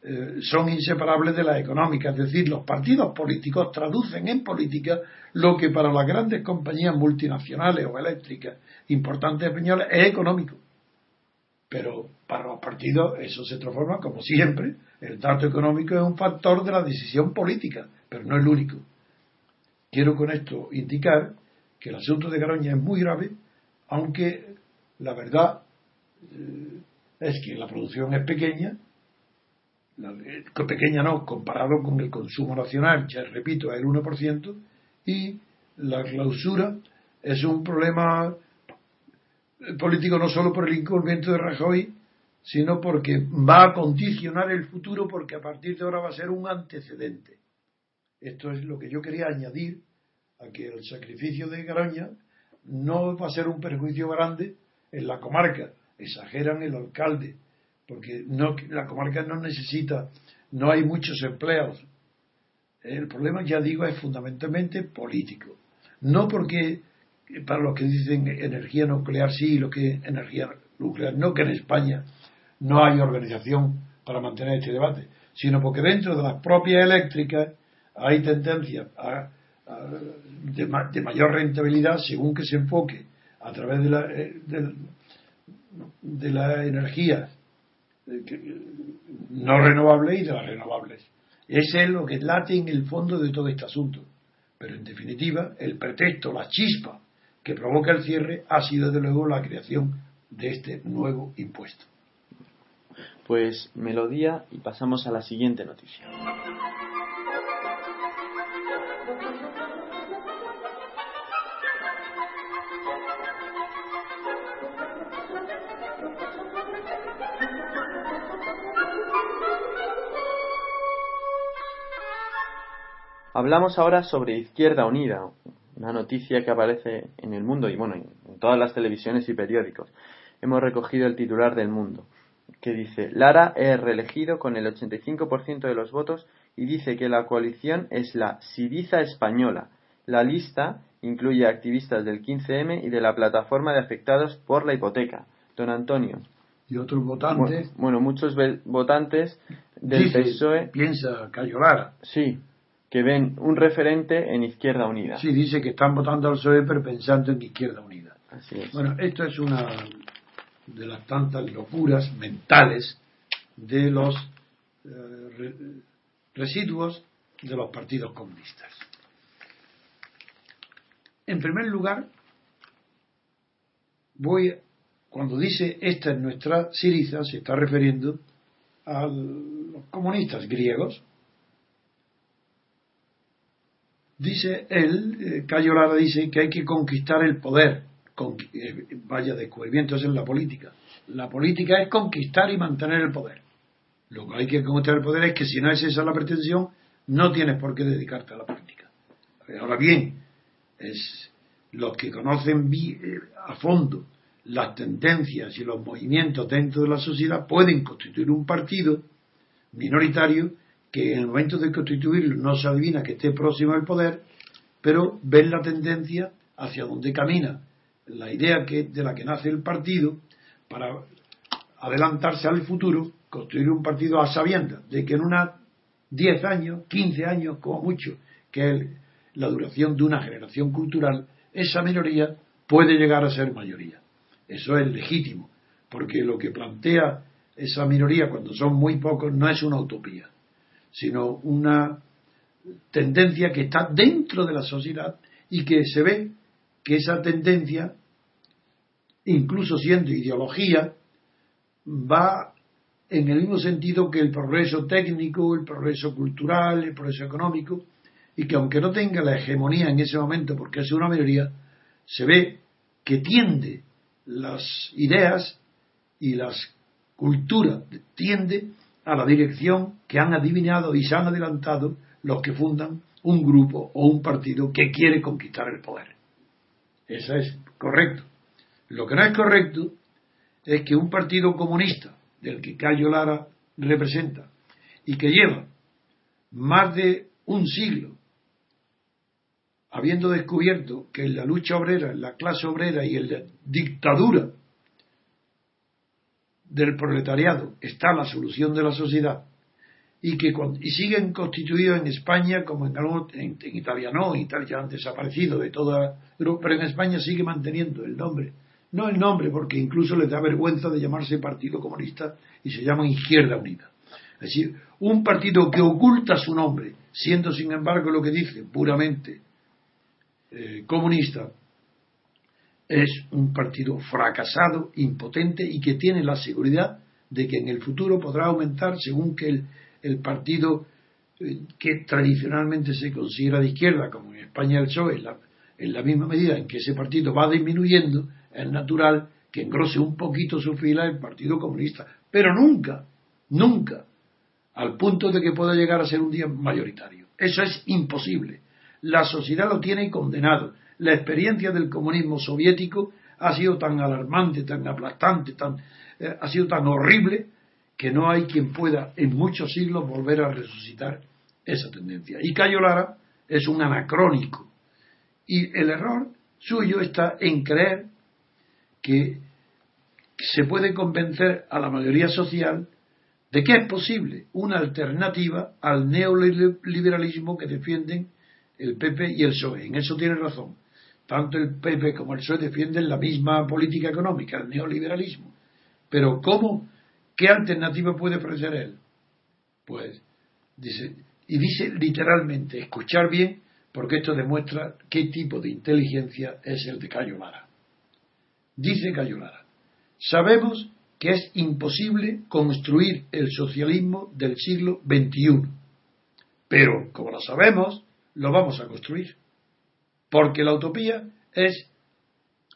eh, son inseparables de las económicas, es decir, los partidos políticos traducen en política lo que para las grandes compañías multinacionales o eléctricas importantes españolas es económico. Pero para los partidos eso se transforma, como siempre, el dato económico es un factor de la decisión política, pero no el único. Quiero con esto indicar que el asunto de Garoña es muy grave, aunque la verdad eh, es que la producción es pequeña, pequeña no, comparado con el consumo nacional, ya repito, es el 1%, y la clausura es un problema político no solo por el incumplimiento de Rajoy, sino porque va a condicionar el futuro porque a partir de ahora va a ser un antecedente. Esto es lo que yo quería añadir a que el sacrificio de Garoña no va a ser un perjuicio grande en la comarca. Exageran el alcalde, porque no, la comarca no necesita, no hay muchos empleos. El problema, ya digo, es fundamentalmente político. No porque para los que dicen energía nuclear sí y lo que energía nuclear no, que en España no hay organización para mantener este debate, sino porque dentro de las propias eléctricas hay tendencia de, mayor rentabilidad según que se enfoque a través de la, eh, de, la energía eh, no renovable y de las renovables. Ese es lo que late en el fondo de todo este asunto. Pero en definitiva, el pretexto, la chispa que provoca el cierre ha sido desde luego la creación de este nuevo impuesto. Pues melodía y pasamos a la siguiente noticia. Hablamos ahora sobre Izquierda Unida, una noticia que aparece en el mundo y bueno, en todas las televisiones y periódicos. Hemos recogido el titular del mundo, que dice, Lara es reelegido con el 85% de los votos y dice que la coalición es la Siriza Española. La lista incluye activistas del 15M y de la plataforma de afectados por la hipoteca. Don Antonio. Y otros votantes. Bueno, muchos votantes del PSOE. Piensa Cayo Lara. Sí, que ven un referente en Izquierda Unida. Sí, dice que están votando al PSOE pero pensando en Izquierda Unida. Así es. Bueno, esto es una de las tantas locuras mentales de los eh, residuos de los partidos comunistas. En primer lugar, voy cuando dice esta es nuestra Siriza, se está refiriendo a los comunistas griegos Dice él, eh, Cayo Lara dice que hay que conquistar el poder. Eh, vaya descubrimiento es en la política. La política es conquistar y mantener el poder. Lo que hay que conquistar el poder es que si no es esa la pretensión, no tienes por qué dedicarte a la política. Ahora bien, es los que conocen a fondo las tendencias y los movimientos dentro de la sociedad pueden constituir un partido minoritario que en el momento de constituirlo no se adivina que esté próximo al poder, pero ven la tendencia hacia donde camina la idea que, de la que nace el partido para adelantarse al futuro, construir un partido a sabiendas de que en unas 10 años, 15 años, como mucho, que es la duración de una generación cultural, esa minoría puede llegar a ser mayoría. Eso es legítimo, porque lo que plantea esa minoría cuando son muy pocos no es una utopía, sino una tendencia que está dentro de la sociedad y que se ve que esa tendencia, incluso siendo ideología, va en el mismo sentido que el progreso técnico, el progreso cultural, el progreso económico, y que aunque no tenga la hegemonía en ese momento porque es una mayoría, se ve que tiende las ideas y las culturas, tiende a la dirección que han adivinado y se han adelantado los que fundan un grupo o un partido que quiere conquistar el poder. Eso es correcto. Lo que no es correcto es que un partido comunista, del que Cayo Lara representa, y que lleva más de un siglo habiendo descubierto que en la lucha obrera, en la clase obrera y en la dictadura del proletariado está la solución de la sociedad y que y siguen constituidos en España como en, en, Italia no, en Italia han desaparecido de toda Europa, pero en España sigue manteniendo el nombre. No el nombre, porque incluso les da vergüenza de llamarse Partido Comunista y se llaman Izquierda Unida. Es decir, un partido que oculta su nombre, siendo sin embargo lo que dice puramente eh, comunista es un partido fracasado, impotente y que tiene la seguridad de que en el futuro podrá aumentar según que el, partido eh, que tradicionalmente se considera de izquierda, como en España el PSOE, en la, en la misma medida en que ese partido va disminuyendo, es natural que engrose un poquito su fila el Partido Comunista, pero nunca, nunca, al punto de que pueda llegar a ser un día mayoritario. Eso es imposible. La sociedad lo tiene condenado. La experiencia del comunismo soviético ha sido tan alarmante, tan aplastante, tan, eh, ha sido tan horrible que no hay quien pueda en muchos siglos volver a resucitar esa tendencia. Y Cayo Lara es un anacrónico. Y el error suyo está en creer que se puede convencer a la mayoría social de que es posible una alternativa al neoliberalismo que defienden el PP y el PSOE. En eso tiene razón. Tanto el PP como el PSOE defienden la misma política económica, el neoliberalismo. Pero ¿cómo? ¿Qué alternativa puede ofrecer él? Pues dice, y dice literalmente, escuchar bien, porque esto demuestra qué tipo de inteligencia es el de Cayo Lara. Dice Cayo Lara, sabemos que es imposible construir el socialismo del siglo XXI, pero como lo sabemos, lo vamos a construir. Porque la utopía es,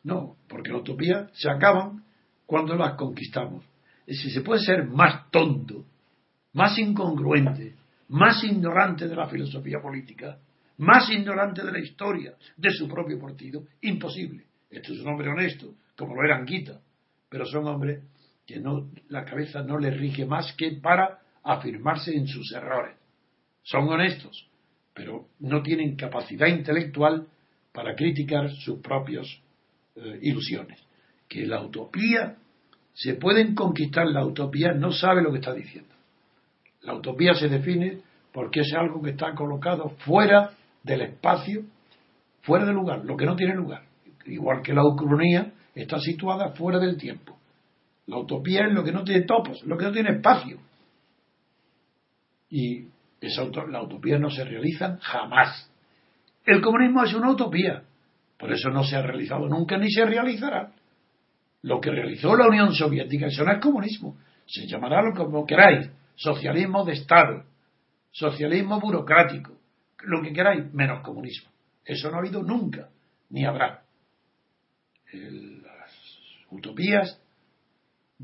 no, porque la utopía se acaban cuando las conquistamos. Si se puede ser más tonto, más incongruente, más ignorante de la filosofía política, más ignorante de la historia de su propio partido, imposible. Esto es un hombre honesto, como lo era Anguita, pero son hombres que no, la cabeza no les rige más que para afirmarse en sus errores. Son honestos, pero no tienen capacidad intelectual para criticar sus propias eh, ilusiones. Que la utopía, se pueden conquistar la utopía, no sabe lo que está diciendo. La utopía se define porque es algo que está colocado fuera del espacio, fuera del lugar, lo que no tiene lugar. Igual que la ucronía está situada fuera del tiempo. La utopía es lo que no tiene topos, lo que no tiene espacio. Y esa, la utopía no se realiza jamás. El comunismo es una utopía, por eso no se ha realizado nunca ni se realizará. Lo que realizó la Unión Soviética, eso no es comunismo, se llamará lo como queráis, socialismo de Estado, socialismo burocrático, lo que queráis, menos comunismo. Eso no ha habido nunca, ni habrá. las utopías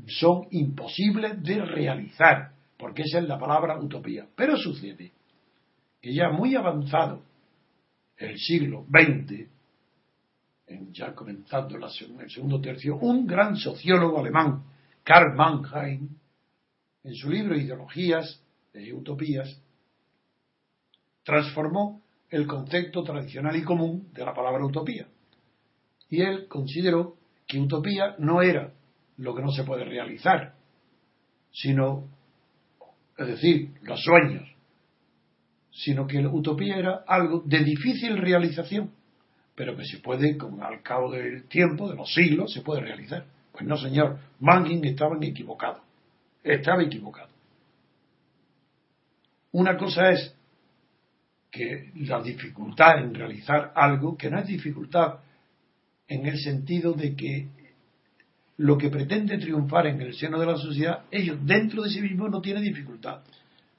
son imposibles de realizar porque esa es la palabra utopía. Pero sucede que ya muy avanzado el siglo XX, ya comenzando en el segundo tercio, un gran sociólogo alemán, Karl Mannheim, en su libro Ideologías e Utopías, transformó el concepto tradicional y común de la palabra utopía. Y él consideró que utopía no era lo que no se puede realizar, sino, es decir, los sueños, sino que la utopía era algo de difícil realización, pero que se puede, como al cabo del tiempo, de los siglos, se puede realizar. Pues no, señor, Mangin estaba equivocado, estaba equivocado. Una cosa es que la dificultad en realizar algo, que no es dificultad en el sentido de que lo que pretende triunfar en el seno de la sociedad, ellos dentro de sí mismos no tienen dificultad.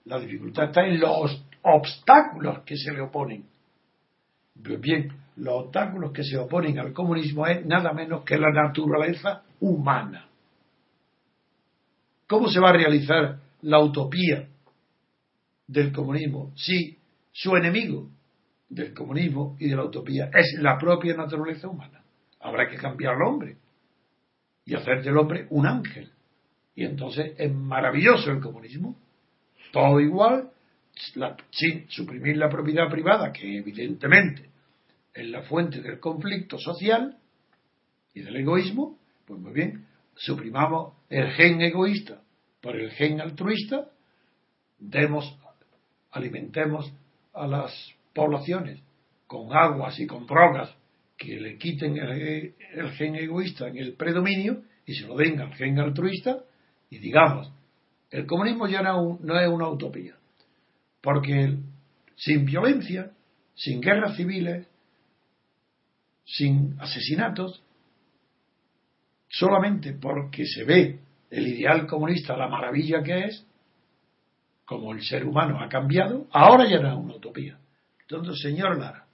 La dificultad está en los obstáculos que se le oponen. Pues bien, los obstáculos que se oponen al comunismo es nada menos que la naturaleza humana. ¿Cómo se va a realizar la utopía del comunismo si su enemigo del comunismo y de la utopía es la propia naturaleza humana? Habrá que cambiar al hombre y hacer del hombre un ángel. Y entonces es maravilloso el comunismo. Todo igual, sin suprimir la propiedad privada, que evidentemente es la fuente del conflicto social y del egoísmo, pues muy bien, suprimamos el gen egoísta por el gen altruista, demos, alimentemos a las poblaciones con aguas y con drogas que le quiten el, gen egoísta en el predominio y se lo den al gen altruista y digamos, el comunismo ya no es una utopía, porque sin violencia, sin guerras civiles, sin asesinatos, solamente porque se ve el ideal comunista, la maravilla que es, como el ser humano ha cambiado, ahora ya no es una utopía. Entonces, señor Lara,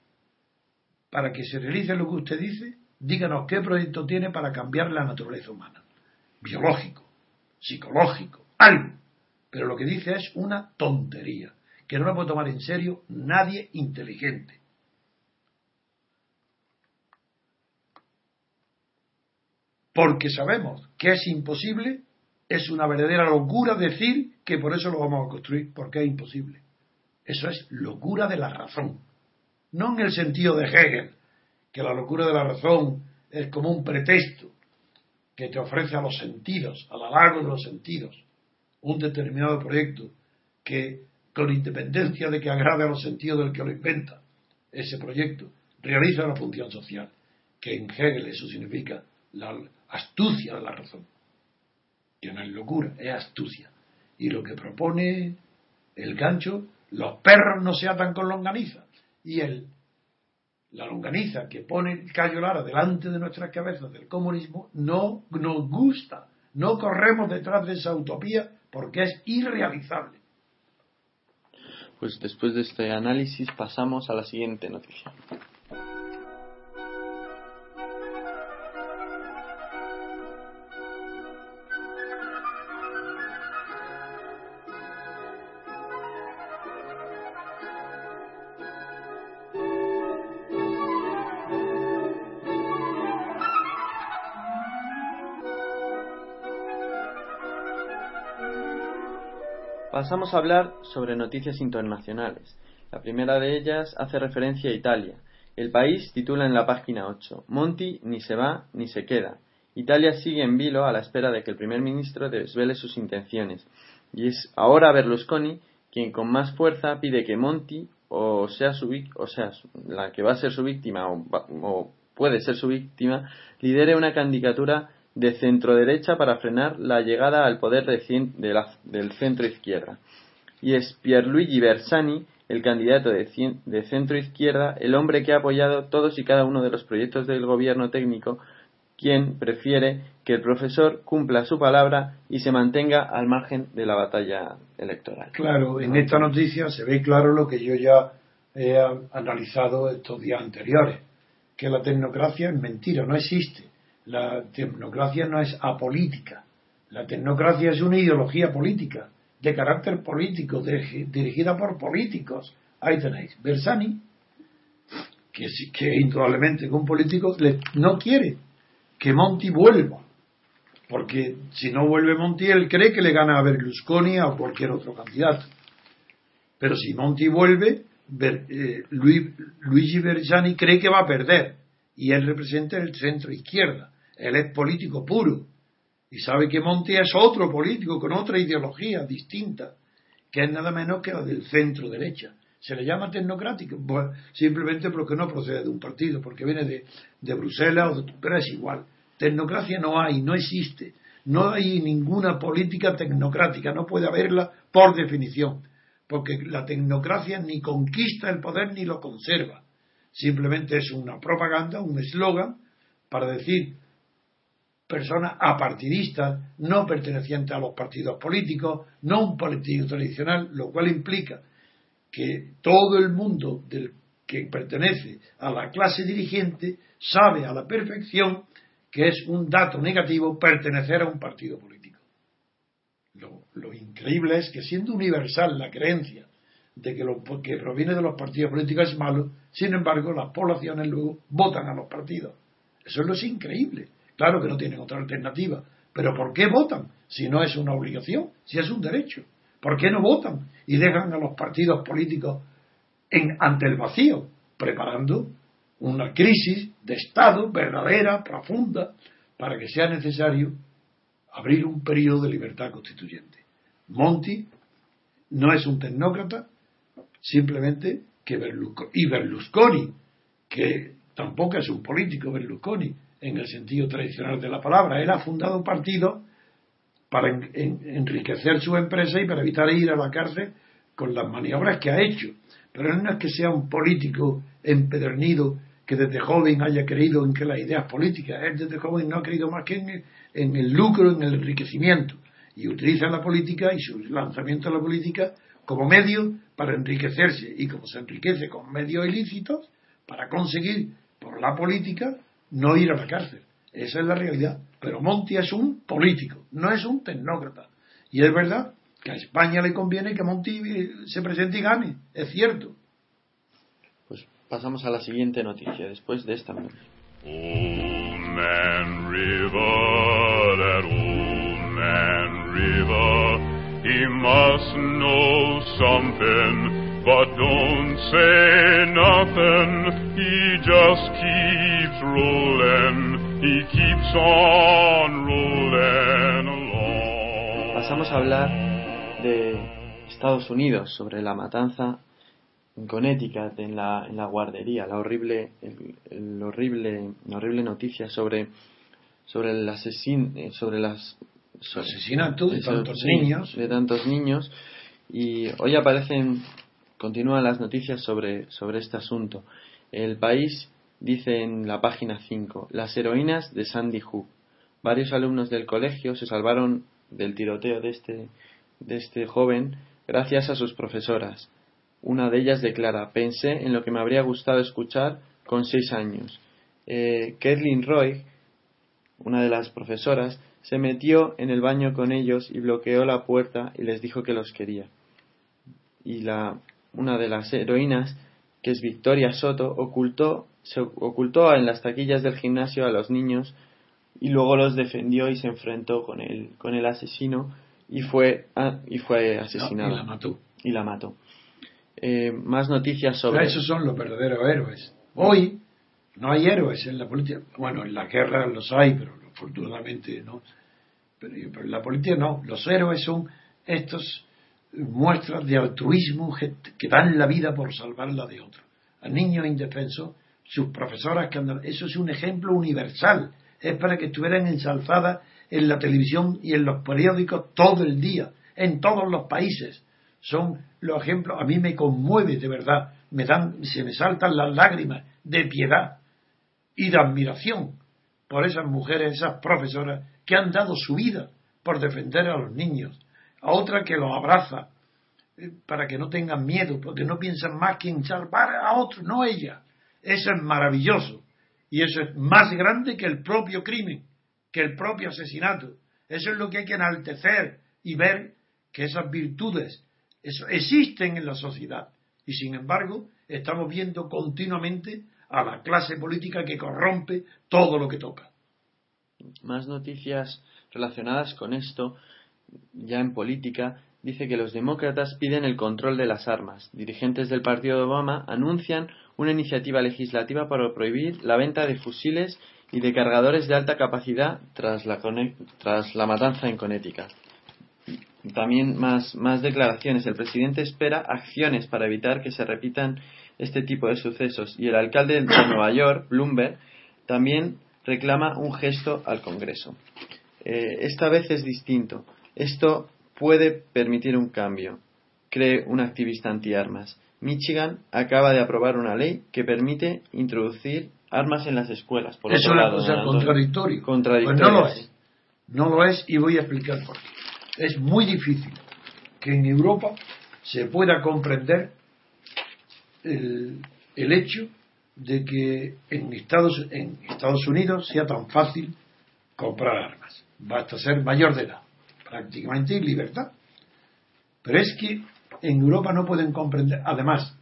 para que se realice lo que usted dice, díganos qué proyecto tiene para cambiar la naturaleza humana. Biológico, psicológico, algo. Pero lo que dice es una tontería, que no la puede tomar en serio nadie inteligente. Porque sabemos que es imposible, es una verdadera locura decir que por eso lo vamos a construir, porque es imposible. Eso es locura de la razón no en el sentido de Hegel, que la locura de la razón es como un pretexto que te ofrece a los sentidos, a la largo de los sentidos, un determinado proyecto que, con independencia de que agrade a los sentidos del que lo inventa, ese proyecto realiza la función social, que en Hegel eso significa la astucia de la razón, que no es locura, es astucia. Y lo que propone el gancho, los perros no se atan con longaniza y la longaniza que pone el Cayo Lara delante de nuestras cabezas del comunismo no nos gusta. No corremos detrás de esa utopía porque es irrealizable. Pues después de este análisis pasamos a la siguiente noticia. Pasamos a hablar sobre noticias internacionales. La primera de ellas hace referencia a Italia. El país titula en la página 8, Monti ni se va ni se queda. Italia sigue en vilo a la espera de que el primer ministro desvele sus intenciones. Y es ahora Berlusconi quien con más fuerza pide que Monti, o sea, su, o sea la que va a ser su víctima, o, o puede ser su víctima, lidere una candidatura de centro-derecha para frenar la llegada al poder de la, del centro-izquierda. Y es Pierluigi Bersani, el candidato de, de centro-izquierda, el hombre que ha apoyado todos y cada uno de los proyectos del gobierno técnico, quien prefiere que el profesor cumpla su palabra y se mantenga al margen de la batalla electoral. Claro, en esta noticia se ve claro lo que yo ya he analizado estos días anteriores, que la tecnocracia es mentira, no existe la tecnocracia no es apolítica. La tecnocracia es una ideología política, de carácter político, dirigida por políticos. Ahí tenéis. Bersani, que, que indudablemente un político no quiere que Monti vuelva. Porque si no vuelve Monti, él cree que le gana a Berlusconi o a cualquier otro candidato. Pero si Monti vuelve, eh, Luigi Bersani cree que va a perder. Y él representa el centro izquierda. Él es político puro. Y sabe que Monti es otro político con otra ideología distinta, que es nada menos que la del centro derecha. Se le llama tecnocrático, simplemente porque no procede de un partido, porque viene de, de Bruselas, o de, pero es igual. Tecnocracia no hay, no existe. No hay ninguna política tecnocrática, no puede haberla por definición, porque la tecnocracia ni conquista el poder ni lo conserva. Simplemente es una propaganda, un eslogan para decir personas apartidistas, no pertenecientes a los partidos políticos, no un partido tradicional, lo cual implica que todo el mundo del que pertenece a la clase dirigente sabe a la perfección que es un dato negativo pertenecer a un partido político. Lo, increíble es que siendo universal la creencia de que lo que proviene de los partidos políticos es malo, sin embargo las poblaciones luego votan a los partidos. Eso es lo increíble. Claro que no tienen otra alternativa, pero ¿por qué votan? Si no es una obligación, si es un derecho. ¿Por qué no votan y dejan a los partidos políticos en, ante el vacío, preparando una crisis de Estado verdadera, profunda, para que sea necesario abrir un periodo de libertad constituyente? Monti no es un tecnócrata, simplemente que Berlusconi, y Berlusconi, que tampoco es un político Berlusconi en el sentido tradicional de la palabra, él ha fundado un partido para enriquecer su empresa y para evitar ir a la cárcel con las maniobras que ha hecho. Pero no es que sea un político empedernido que desde joven haya creído en que las ideas políticas, él desde joven no ha creído más que en, en el lucro, en el enriquecimiento, y utiliza la política y su lanzamiento a la política como medio para enriquecerse, y como se enriquece con medios ilícitos, para conseguir por la política no ir a la cárcel. Esa es la realidad. Pero Monti es un político, no es un tecnócrata. Y es verdad que a España le conviene que Monti se presente y gane, es cierto. Pues pasamos a la siguiente noticia, después de esta man River, that old man River, he must know something, but don't say nothing, he just keeps rolling. Pasamos a hablar de Estados Unidos, sobre la matanza en Connecticut, en la, en la guardería, la horrible, el, horrible, horrible noticia sobre, sobre el asesin, eh, sobre las asesinato de tantos niños. De tantos niños. Y hoy aparecen, continúan las noticias sobre, sobre este asunto. El país dice en la página 5, las heroínas de Sandy Hook. Varios alumnos del colegio se salvaron del tiroteo de este, de este joven gracias a sus profesoras. Una de ellas declara, pensé en lo que me habría gustado escuchar con seis años. Eh, Roy, una de las profesoras, se metió en el baño con ellos y bloqueó la puerta y les dijo que los quería. Y la, una de las heroínas, que es Victoria Soto, ocultó se ocultó en las taquillas del gimnasio a los niños y luego los defendió y se enfrentó con el, con el asesino y fue, y fue asesinado. y la mató. Y la mató. Eh, más noticias sobre. esos son los verdaderos héroes. Hoy no hay héroes en la política. Bueno, en la guerra los hay, pero afortunadamente no. Pero, pero en la política no. Los héroes son estos muestras de altruismo que dan la vida por salvar la de otro. A niños indefensos sus profesoras que andan. Eso es un ejemplo universal. Es para que estuvieran ensalzadas en la televisión y en los periódicos todo el día, en todos los países. Son los ejemplos. A mí me conmueve de verdad. Me dan, se me saltan las lágrimas de piedad y de admiración por esas mujeres, esas profesoras que han dado su vida por defender a los niños. A otra que los abraza eh, para que no tengan miedo, porque no piensan más que en salvar a otros, no ella. Eso es maravilloso. Y eso es más grande que el propio crimen, que el propio asesinato. Eso es lo que hay que enaltecer y ver que esas virtudes existen en la sociedad. Y sin embargo, estamos viendo continuamente a la clase política que corrompe todo lo que toca. Más noticias relacionadas con esto, ya en política, dice que los demócratas piden el control de las armas. Dirigentes del partido de Obama anuncian una iniciativa legislativa para prohibir la venta de fusiles y de cargadores de alta capacidad tras la, tras la matanza en Connecticut. También más, más declaraciones. El presidente espera acciones para evitar que se repitan este tipo de sucesos y el alcalde de Nueva York, Bloomberg, también reclama un gesto al Congreso. Eh, esta vez es distinto. Esto puede permitir un cambio, cree un activista antiarmas. Michigan acaba de aprobar una ley que permite introducir armas en las escuelas. Por es una cosa contradictoria. Pues no lo es. No lo es y voy a explicar por qué. Es muy difícil que en Europa se pueda comprender el, el hecho de que en Estados, en Estados Unidos sea tan fácil comprar armas. Basta ser mayor de edad, prácticamente en libertad. Pero es que en Europa no pueden comprender. Además,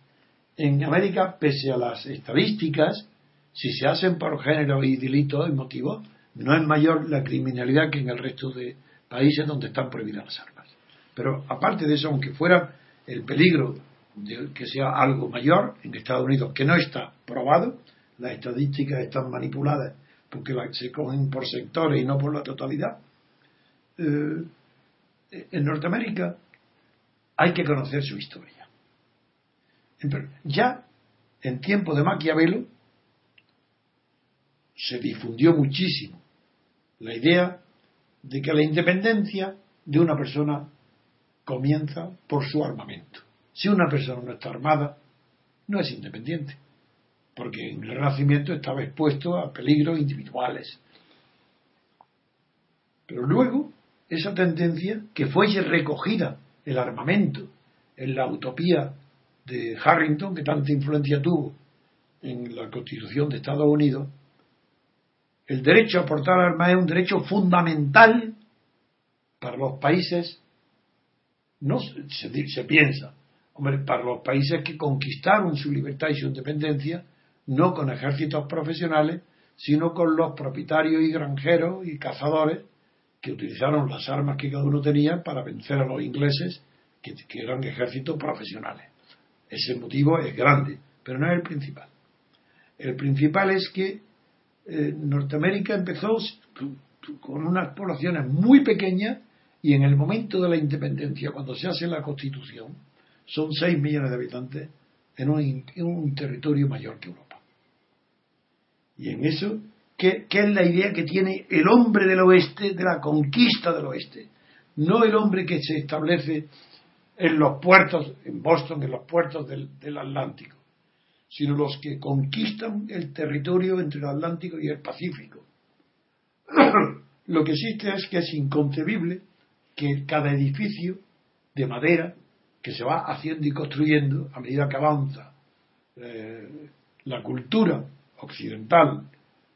en América, pese a las estadísticas, si se hacen por género y delito y motivo, no es mayor la criminalidad que en el resto de países donde están prohibidas las armas. Pero aparte de eso, aunque fuera el peligro de que sea algo mayor en Estados Unidos, que no está probado, las estadísticas están manipuladas porque se cogen por sectores y no por la totalidad. Eh, en Norteamérica hay que conocer su historia. Ya en tiempo de Maquiavelo se difundió muchísimo la idea de que la independencia de una persona comienza por su armamento. Si una persona no está armada, no es independiente, porque en el Renacimiento estaba expuesto a peligros individuales. Pero luego, esa tendencia que fue recogida, el armamento, en la utopía de Harrington, que tanta influencia tuvo en la Constitución de Estados Unidos, el derecho a portar armas es un derecho fundamental para los países, no se, se piensa, Hombre, para los países que conquistaron su libertad y su independencia, no con ejércitos profesionales, sino con los propietarios y granjeros y cazadores que utilizaron las armas que cada uno tenía para vencer a los ingleses, que, eran ejércitos profesionales. Ese motivo es grande, pero no es el principal. El principal es que eh, Norteamérica empezó con unas poblaciones muy pequeñas y en el momento de la independencia, cuando se hace la constitución, son 6 millones de habitantes en un, territorio mayor que Europa. Y en eso, ¿qué, es la idea que tiene el hombre del oeste, de la conquista del oeste? No el hombre que se establece en los puertos, en Boston, en los puertos del, del Atlántico, sino los que conquistan el territorio entre el Atlántico y el Pacífico. Lo que existe es que es inconcebible que cada edificio de madera que se va haciendo y construyendo a medida que avanza eh, la cultura occidental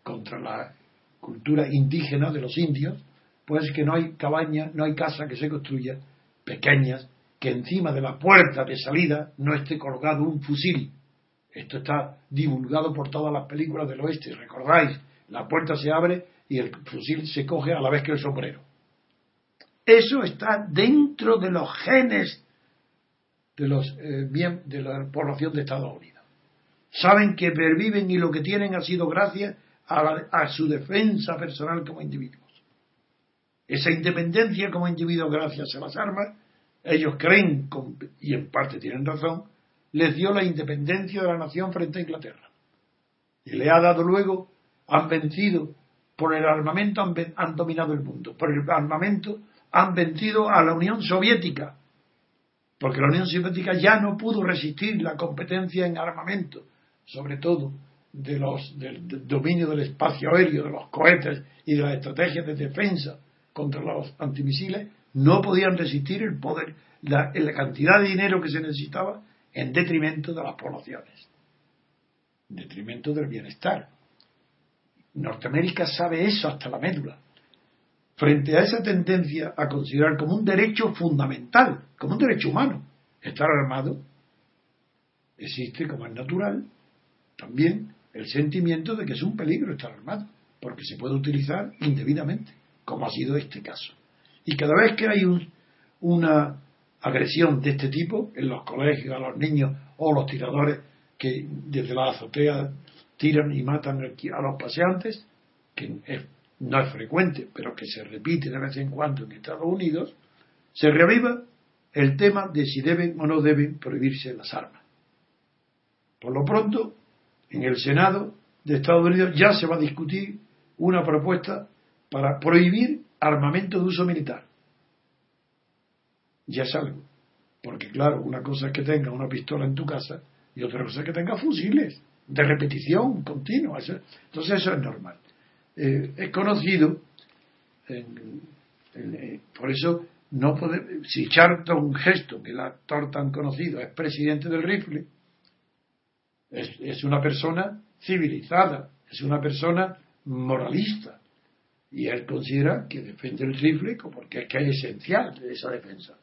contra la cultura indígena de los indios, pues que no hay cabaña, no hay casa que se construya pequeñas, que encima de la puerta de salida no esté colgado un fusil. Esto está divulgado por todas las películas del oeste. Recordáis, la puerta se abre y el fusil se coge a la vez que el sombrero. Eso está dentro de los genes de, los, eh, de la población de Estados Unidos. Saben que perviven y lo que tienen ha sido gracias a, su defensa personal como individuos. Esa independencia como individuos gracias a las armas, ellos creen, y en parte tienen razón, les dio la independencia de la nación frente a Inglaterra. Y le ha dado luego, han vencido, por el armamento han, han dominado el mundo, por el armamento han vencido a la Unión Soviética, porque la Unión Soviética ya no pudo resistir la competencia en armamento, sobre todo de los, del, dominio del espacio aéreo, de los cohetes y de las estrategias de defensa contra los antimisiles, no podían resistir el poder, la, la cantidad de dinero que se necesitaba en detrimento de las poblaciones, en detrimento del bienestar. Norteamérica sabe eso hasta la médula frente a esa tendencia a considerar como un derecho fundamental, como un derecho humano, estar armado, existe como es natural también el sentimiento de que es un peligro estar armado, porque se puede utilizar indebidamente, como ha sido este caso. Y cada vez que hay una agresión de este tipo en los colegios, a los niños o los tiradores que desde la azotea tiran y matan a los paseantes, que no es frecuente, pero que se repite de vez en cuando en Estados Unidos, se reaviva el tema de si deben o no deben prohibirse las armas. Por lo pronto, en el Senado de Estados Unidos ya se va a discutir una propuesta para prohibir armamento de uso militar. Ya es algo. Porque claro, una cosa es que tenga una pistola en tu casa y otra cosa es que tenga fusiles de repetición continua. Entonces eso es normal. Eh, es conocido, eh, por eso no puede, si Charlton Gesto, que el actor tan conocido es presidente del rifle, es, una persona civilizada, es una persona moralista. Y él considera que defiende el rifle porque es que es esencial esa defensa.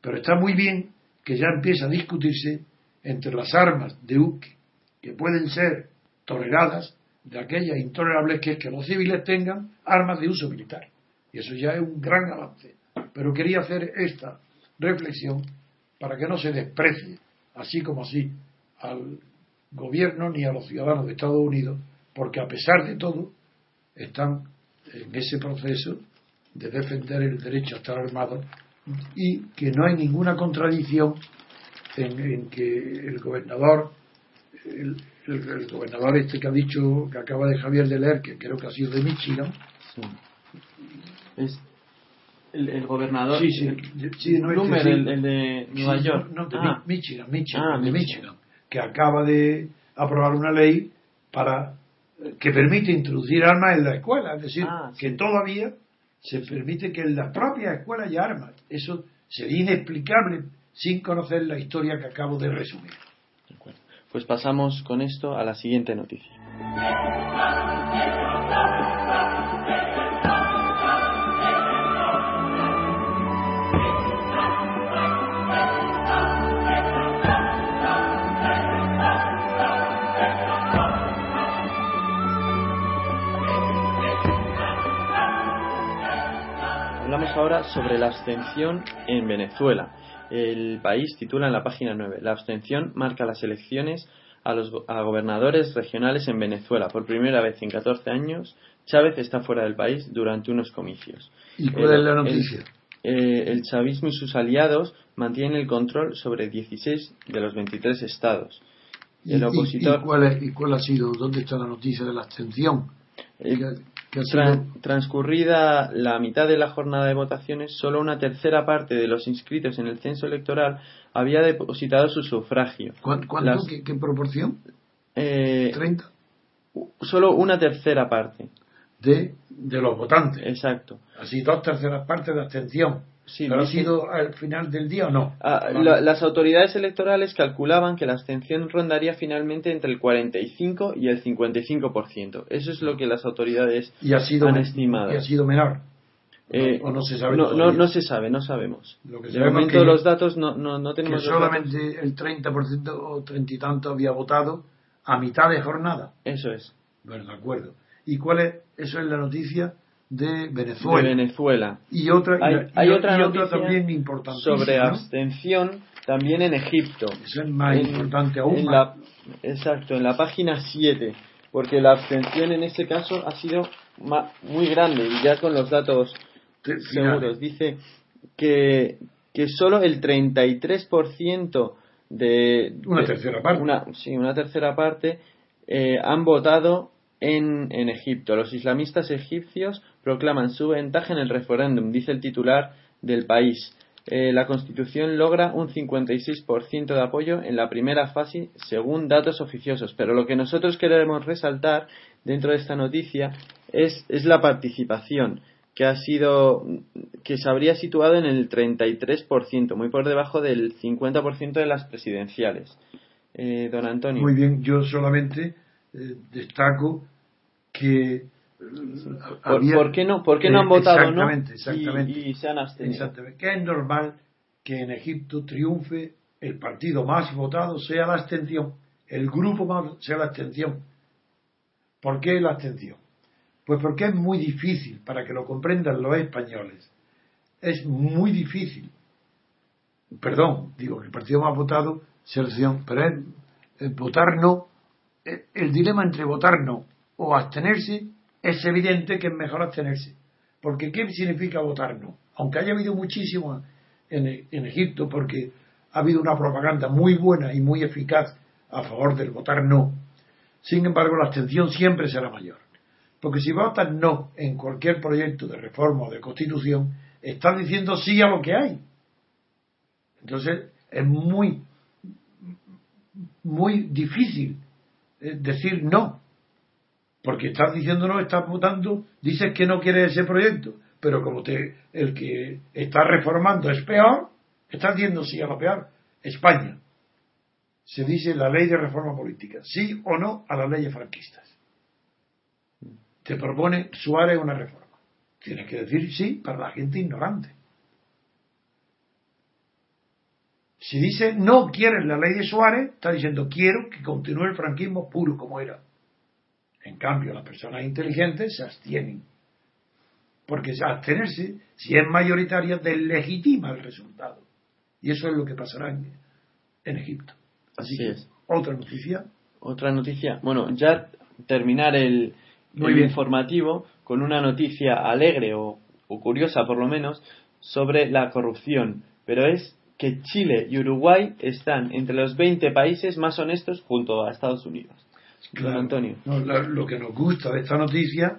Pero está muy bien que ya empieza a discutirse entre las armas de UC que pueden ser toleradas de aquellas intolerables que es que los civiles tengan armas de uso militar. Y eso ya es un gran avance. Pero quería hacer esta reflexión para que no se desprecie, así como así, al gobierno ni a los ciudadanos de Estados Unidos, porque a pesar de todo están en ese proceso de defender el derecho a estar armados y que no hay ninguna contradicción en, que el gobernador el, gobernador este que ha dicho que acaba de Javier de leer que creo que ha sido de Michigan. Es el, gobernador. Sí, sí, el, el, de Nueva York. no, de ah. Michigan, Michigan, ah, de Michigan que acaba de aprobar una ley para que permite introducir armas en la escuela, es decir, ah, que todavía se permite que en las propias escuelas haya armas. Eso sería inexplicable sin conocer la historia que acabo de resumir. Pues pasamos con esto a la siguiente noticia. Ahora sobre la abstención en Venezuela. El país titula en la página 9, La abstención marca las elecciones a los a gobernadores regionales en Venezuela. Por primera vez en 14 años, Chávez está fuera del país durante unos comicios. ¿Y cuál es la noticia? Eh, el, chavismo y sus aliados mantienen el control sobre 16 de los 23 estados. El opositor, ¿Y, cuál, ha sido? ¿Dónde está la noticia de la abstención? Transcurrida la mitad de la jornada de votaciones, solo una tercera parte de los inscritos en el censo electoral había depositado su sufragio. ¿Cuánto? ¿Qué, proporción? Eh, ¿30? Solo una tercera parte. De, de los votantes. Exacto. Así, dos terceras partes de abstención. ¿Pero ha sido al final del día o no? Ah, las autoridades electorales calculaban que la abstención rondaría finalmente entre el 45 y el 55%. Eso es lo que las autoridades ¿Y ha sido, han estimado. ¿Y ha sido menor? Eh, ¿O no se sabe? No, no, se sabe, no sabemos. Lo que de momento los datos no, no, no tenemos. Que solamente el 30% o 30 y tanto había votado a mitad de jornada. Eso es. Bueno, de acuerdo. ¿Y cuál es? Eso es la noticia de Venezuela. De Venezuela. Y otra, hay, otra, también importante sobre abstención también en Egipto. Eso es más importante aún. exacto, en la página 7, porque la abstención en ese caso ha sido muy grande y ya con los datos seguros. Dice que, que solo el 33% de, una tercera parte. Una, sí, una tercera parte eh, han votado en, en, Egipto. Los islamistas egipcios proclaman su ventaja en el referéndum, dice el titular del país. Eh, la Constitución logra un 56% de apoyo en la primera fase según datos oficiosos, pero lo que nosotros queremos resaltar dentro de esta noticia es, la participación que ha sido que se habría situado en el 33%, muy por debajo del 50% de las presidenciales. Eh, don Antonio. Muy bien, yo solamente eh, destaco que ¿Por, qué no, por qué no han votado exactamente, exactamente, y, se han abstenido? Exactamente. Que es normal que en Egipto triunfe el partido más votado sea la abstención, el grupo más sea la abstención. ¿Por qué la abstención? Pues porque es muy difícil, para que lo comprendan los españoles, es muy difícil. Perdón, digo que el partido más votado selección, pero es, votar no. El dilema entre votar no o abstenerse es evidente que es mejor abstenerse. Porque ¿qué significa votar no? Aunque haya habido muchísimo en, Egipto, porque ha habido una propaganda muy buena y muy eficaz a favor del votar no, sin embargo la abstención siempre será mayor. Porque si votas no en cualquier proyecto de reforma o de constitución, estás diciendo sí a lo que hay. Entonces es muy, muy difícil eh, decir no. Porque estás diciendo no, estás votando, dices que no quieres ese proyecto, pero como te, el que está reformando es peor, estás diciendo sí a lo peor. España. Se dice la ley de reforma política, sí o no a las leyes franquistas. Te propone Suárez una reforma. Tienes que decir sí para la gente ignorante. Si dice no quieres la ley de Suárez, está diciendo quiero que continúe el franquismo puro como era. En cambio, las personas inteligentes se abstienen. Porque abstenerse, si es mayoritaria, deslegitima el resultado. Y eso es lo que pasará en, Egipto. Así, es. Otra noticia. Otra noticia. Bueno, ya terminar el, informativo con una noticia alegre o, o curiosa por lo menos sobre la corrupción. Pero es que Chile y Uruguay están entre los 20 países más honestos junto a Estados Unidos. Claro, Antonio. lo que nos gusta de esta noticia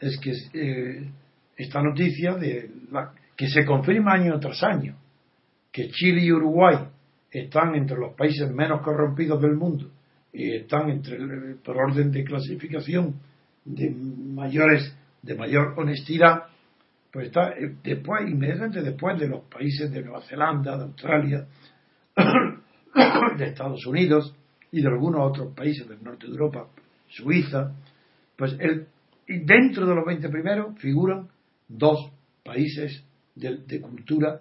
es que eh, esta noticia de la, que se confirma año tras año que Chile y Uruguay están entre los países menos corrompidos del mundo y están entre por orden de clasificación de mayores de mayor honestidad pues está eh, después inmediatamente después de los países de Nueva Zelanda de Australia de Estados Unidos y de algunos otros países del norte de Europa Suiza pues el, dentro de los 20 primeros figuran dos países de cultura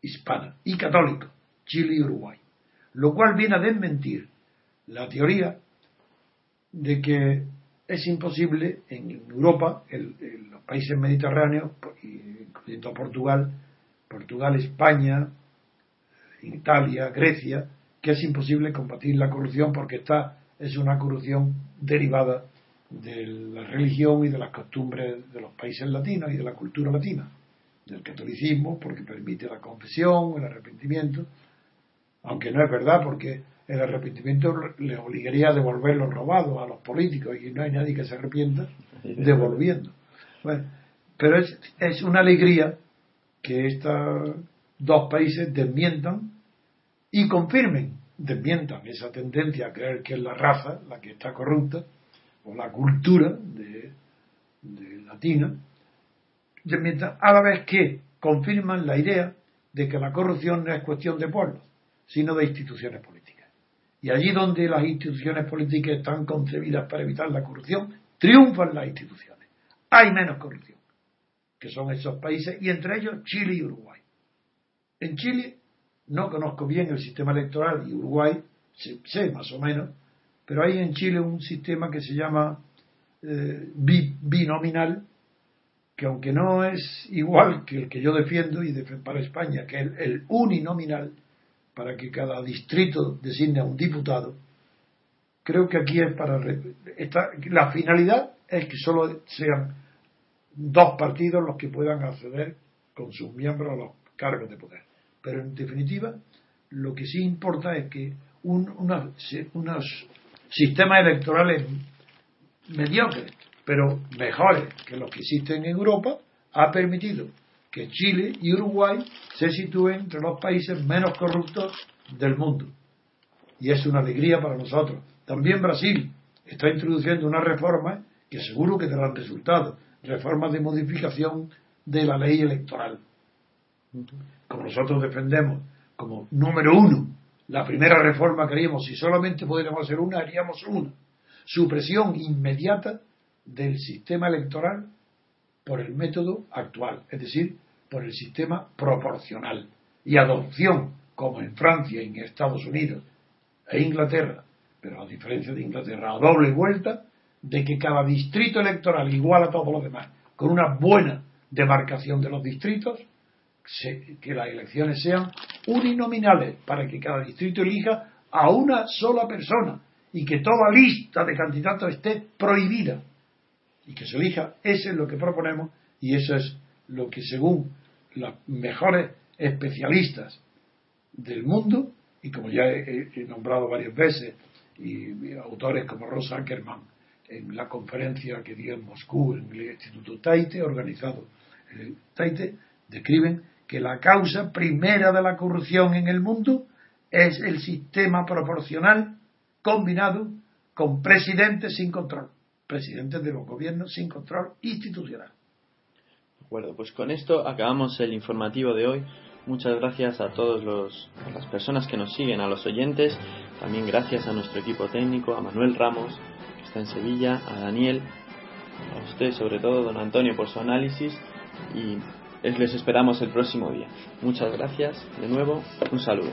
hispana y católica, Chile y Uruguay. Lo cual viene a desmentir la teoría de que es imposible en Europa, en, los países mediterráneos, incluyendo Portugal, Portugal, España, Italia, Grecia, que es imposible combatir la corrupción porque esta es una corrupción derivada de la religión y de las costumbres de los países latinos y de la cultura latina del catolicismo porque permite la confesión, el arrepentimiento, aunque no es verdad porque el arrepentimiento le obligaría a devolver lo robado a los políticos y no hay nadie que se arrepienta devolviendo. pero es, es una alegría que estos dos países desmientan y confirmen, desmientan esa tendencia a creer que es la raza la que está corrupta o la cultura de, de latina a la vez que confirman la idea de que la corrupción no es cuestión de pueblos, sino de instituciones políticas. Y allí donde las instituciones políticas están concebidas para evitar la corrupción, triunfan las instituciones. Hay menos corrupción, que son esos países, y entre ellos Chile y Uruguay. En Chile no conozco bien el sistema electoral y Uruguay sé, más o menos, pero hay en Chile un sistema que se llama eh, binominal, que aunque no es igual que el que yo defiendo y defiendo para España, que es el, uninominal, para que cada distrito designe a un diputado, creo que aquí es para... la finalidad es que solo sean dos partidos los que puedan acceder con sus miembros a los cargos de poder. Pero en definitiva, lo que sí importa es que un, unos sistemas electorales mediocres pero mejores que los que existen en Europa, ha permitido que Chile y Uruguay se sitúen entre los países menos corruptos del mundo. Y es una alegría para nosotros. También Brasil está introduciendo una reforma que seguro que darán resultados. Reformas de modificación de la ley electoral. Como nosotros defendemos como número uno la primera reforma que haríamos, si solamente pudiéramos hacer una, haríamos una. Supresión inmediata del sistema electoral por el método actual, es decir, por el sistema proporcional y adopción, como en Francia, en Estados Unidos e Inglaterra, pero a diferencia de Inglaterra, a doble vuelta de que cada distrito electoral igual a todos los demás, con una buena demarcación de los distritos, que las elecciones sean uninominales para que cada distrito elija a una sola persona y que toda lista de candidatos esté prohibida y que se elija, eso es lo que proponemos y eso es lo que según los mejores especialistas del mundo y como ya he, nombrado varias veces y, autores como Rosa Ackerman en la conferencia que dio en Moscú en el Instituto Taite organizado el Taite describen que la causa primera de la corrupción en el mundo es el sistema proporcional combinado con presidentes sin control, presidentes de los gobiernos sin control institucional. De acuerdo, pues con esto acabamos el informativo de hoy. Muchas gracias a todas las personas que nos siguen, a los oyentes, también gracias a nuestro equipo técnico, a Manuel Ramos, que está en Sevilla, a Daniel, a usted sobre todo, don Antonio, por su análisis y les esperamos el próximo día. Muchas gracias de nuevo. Un saludo.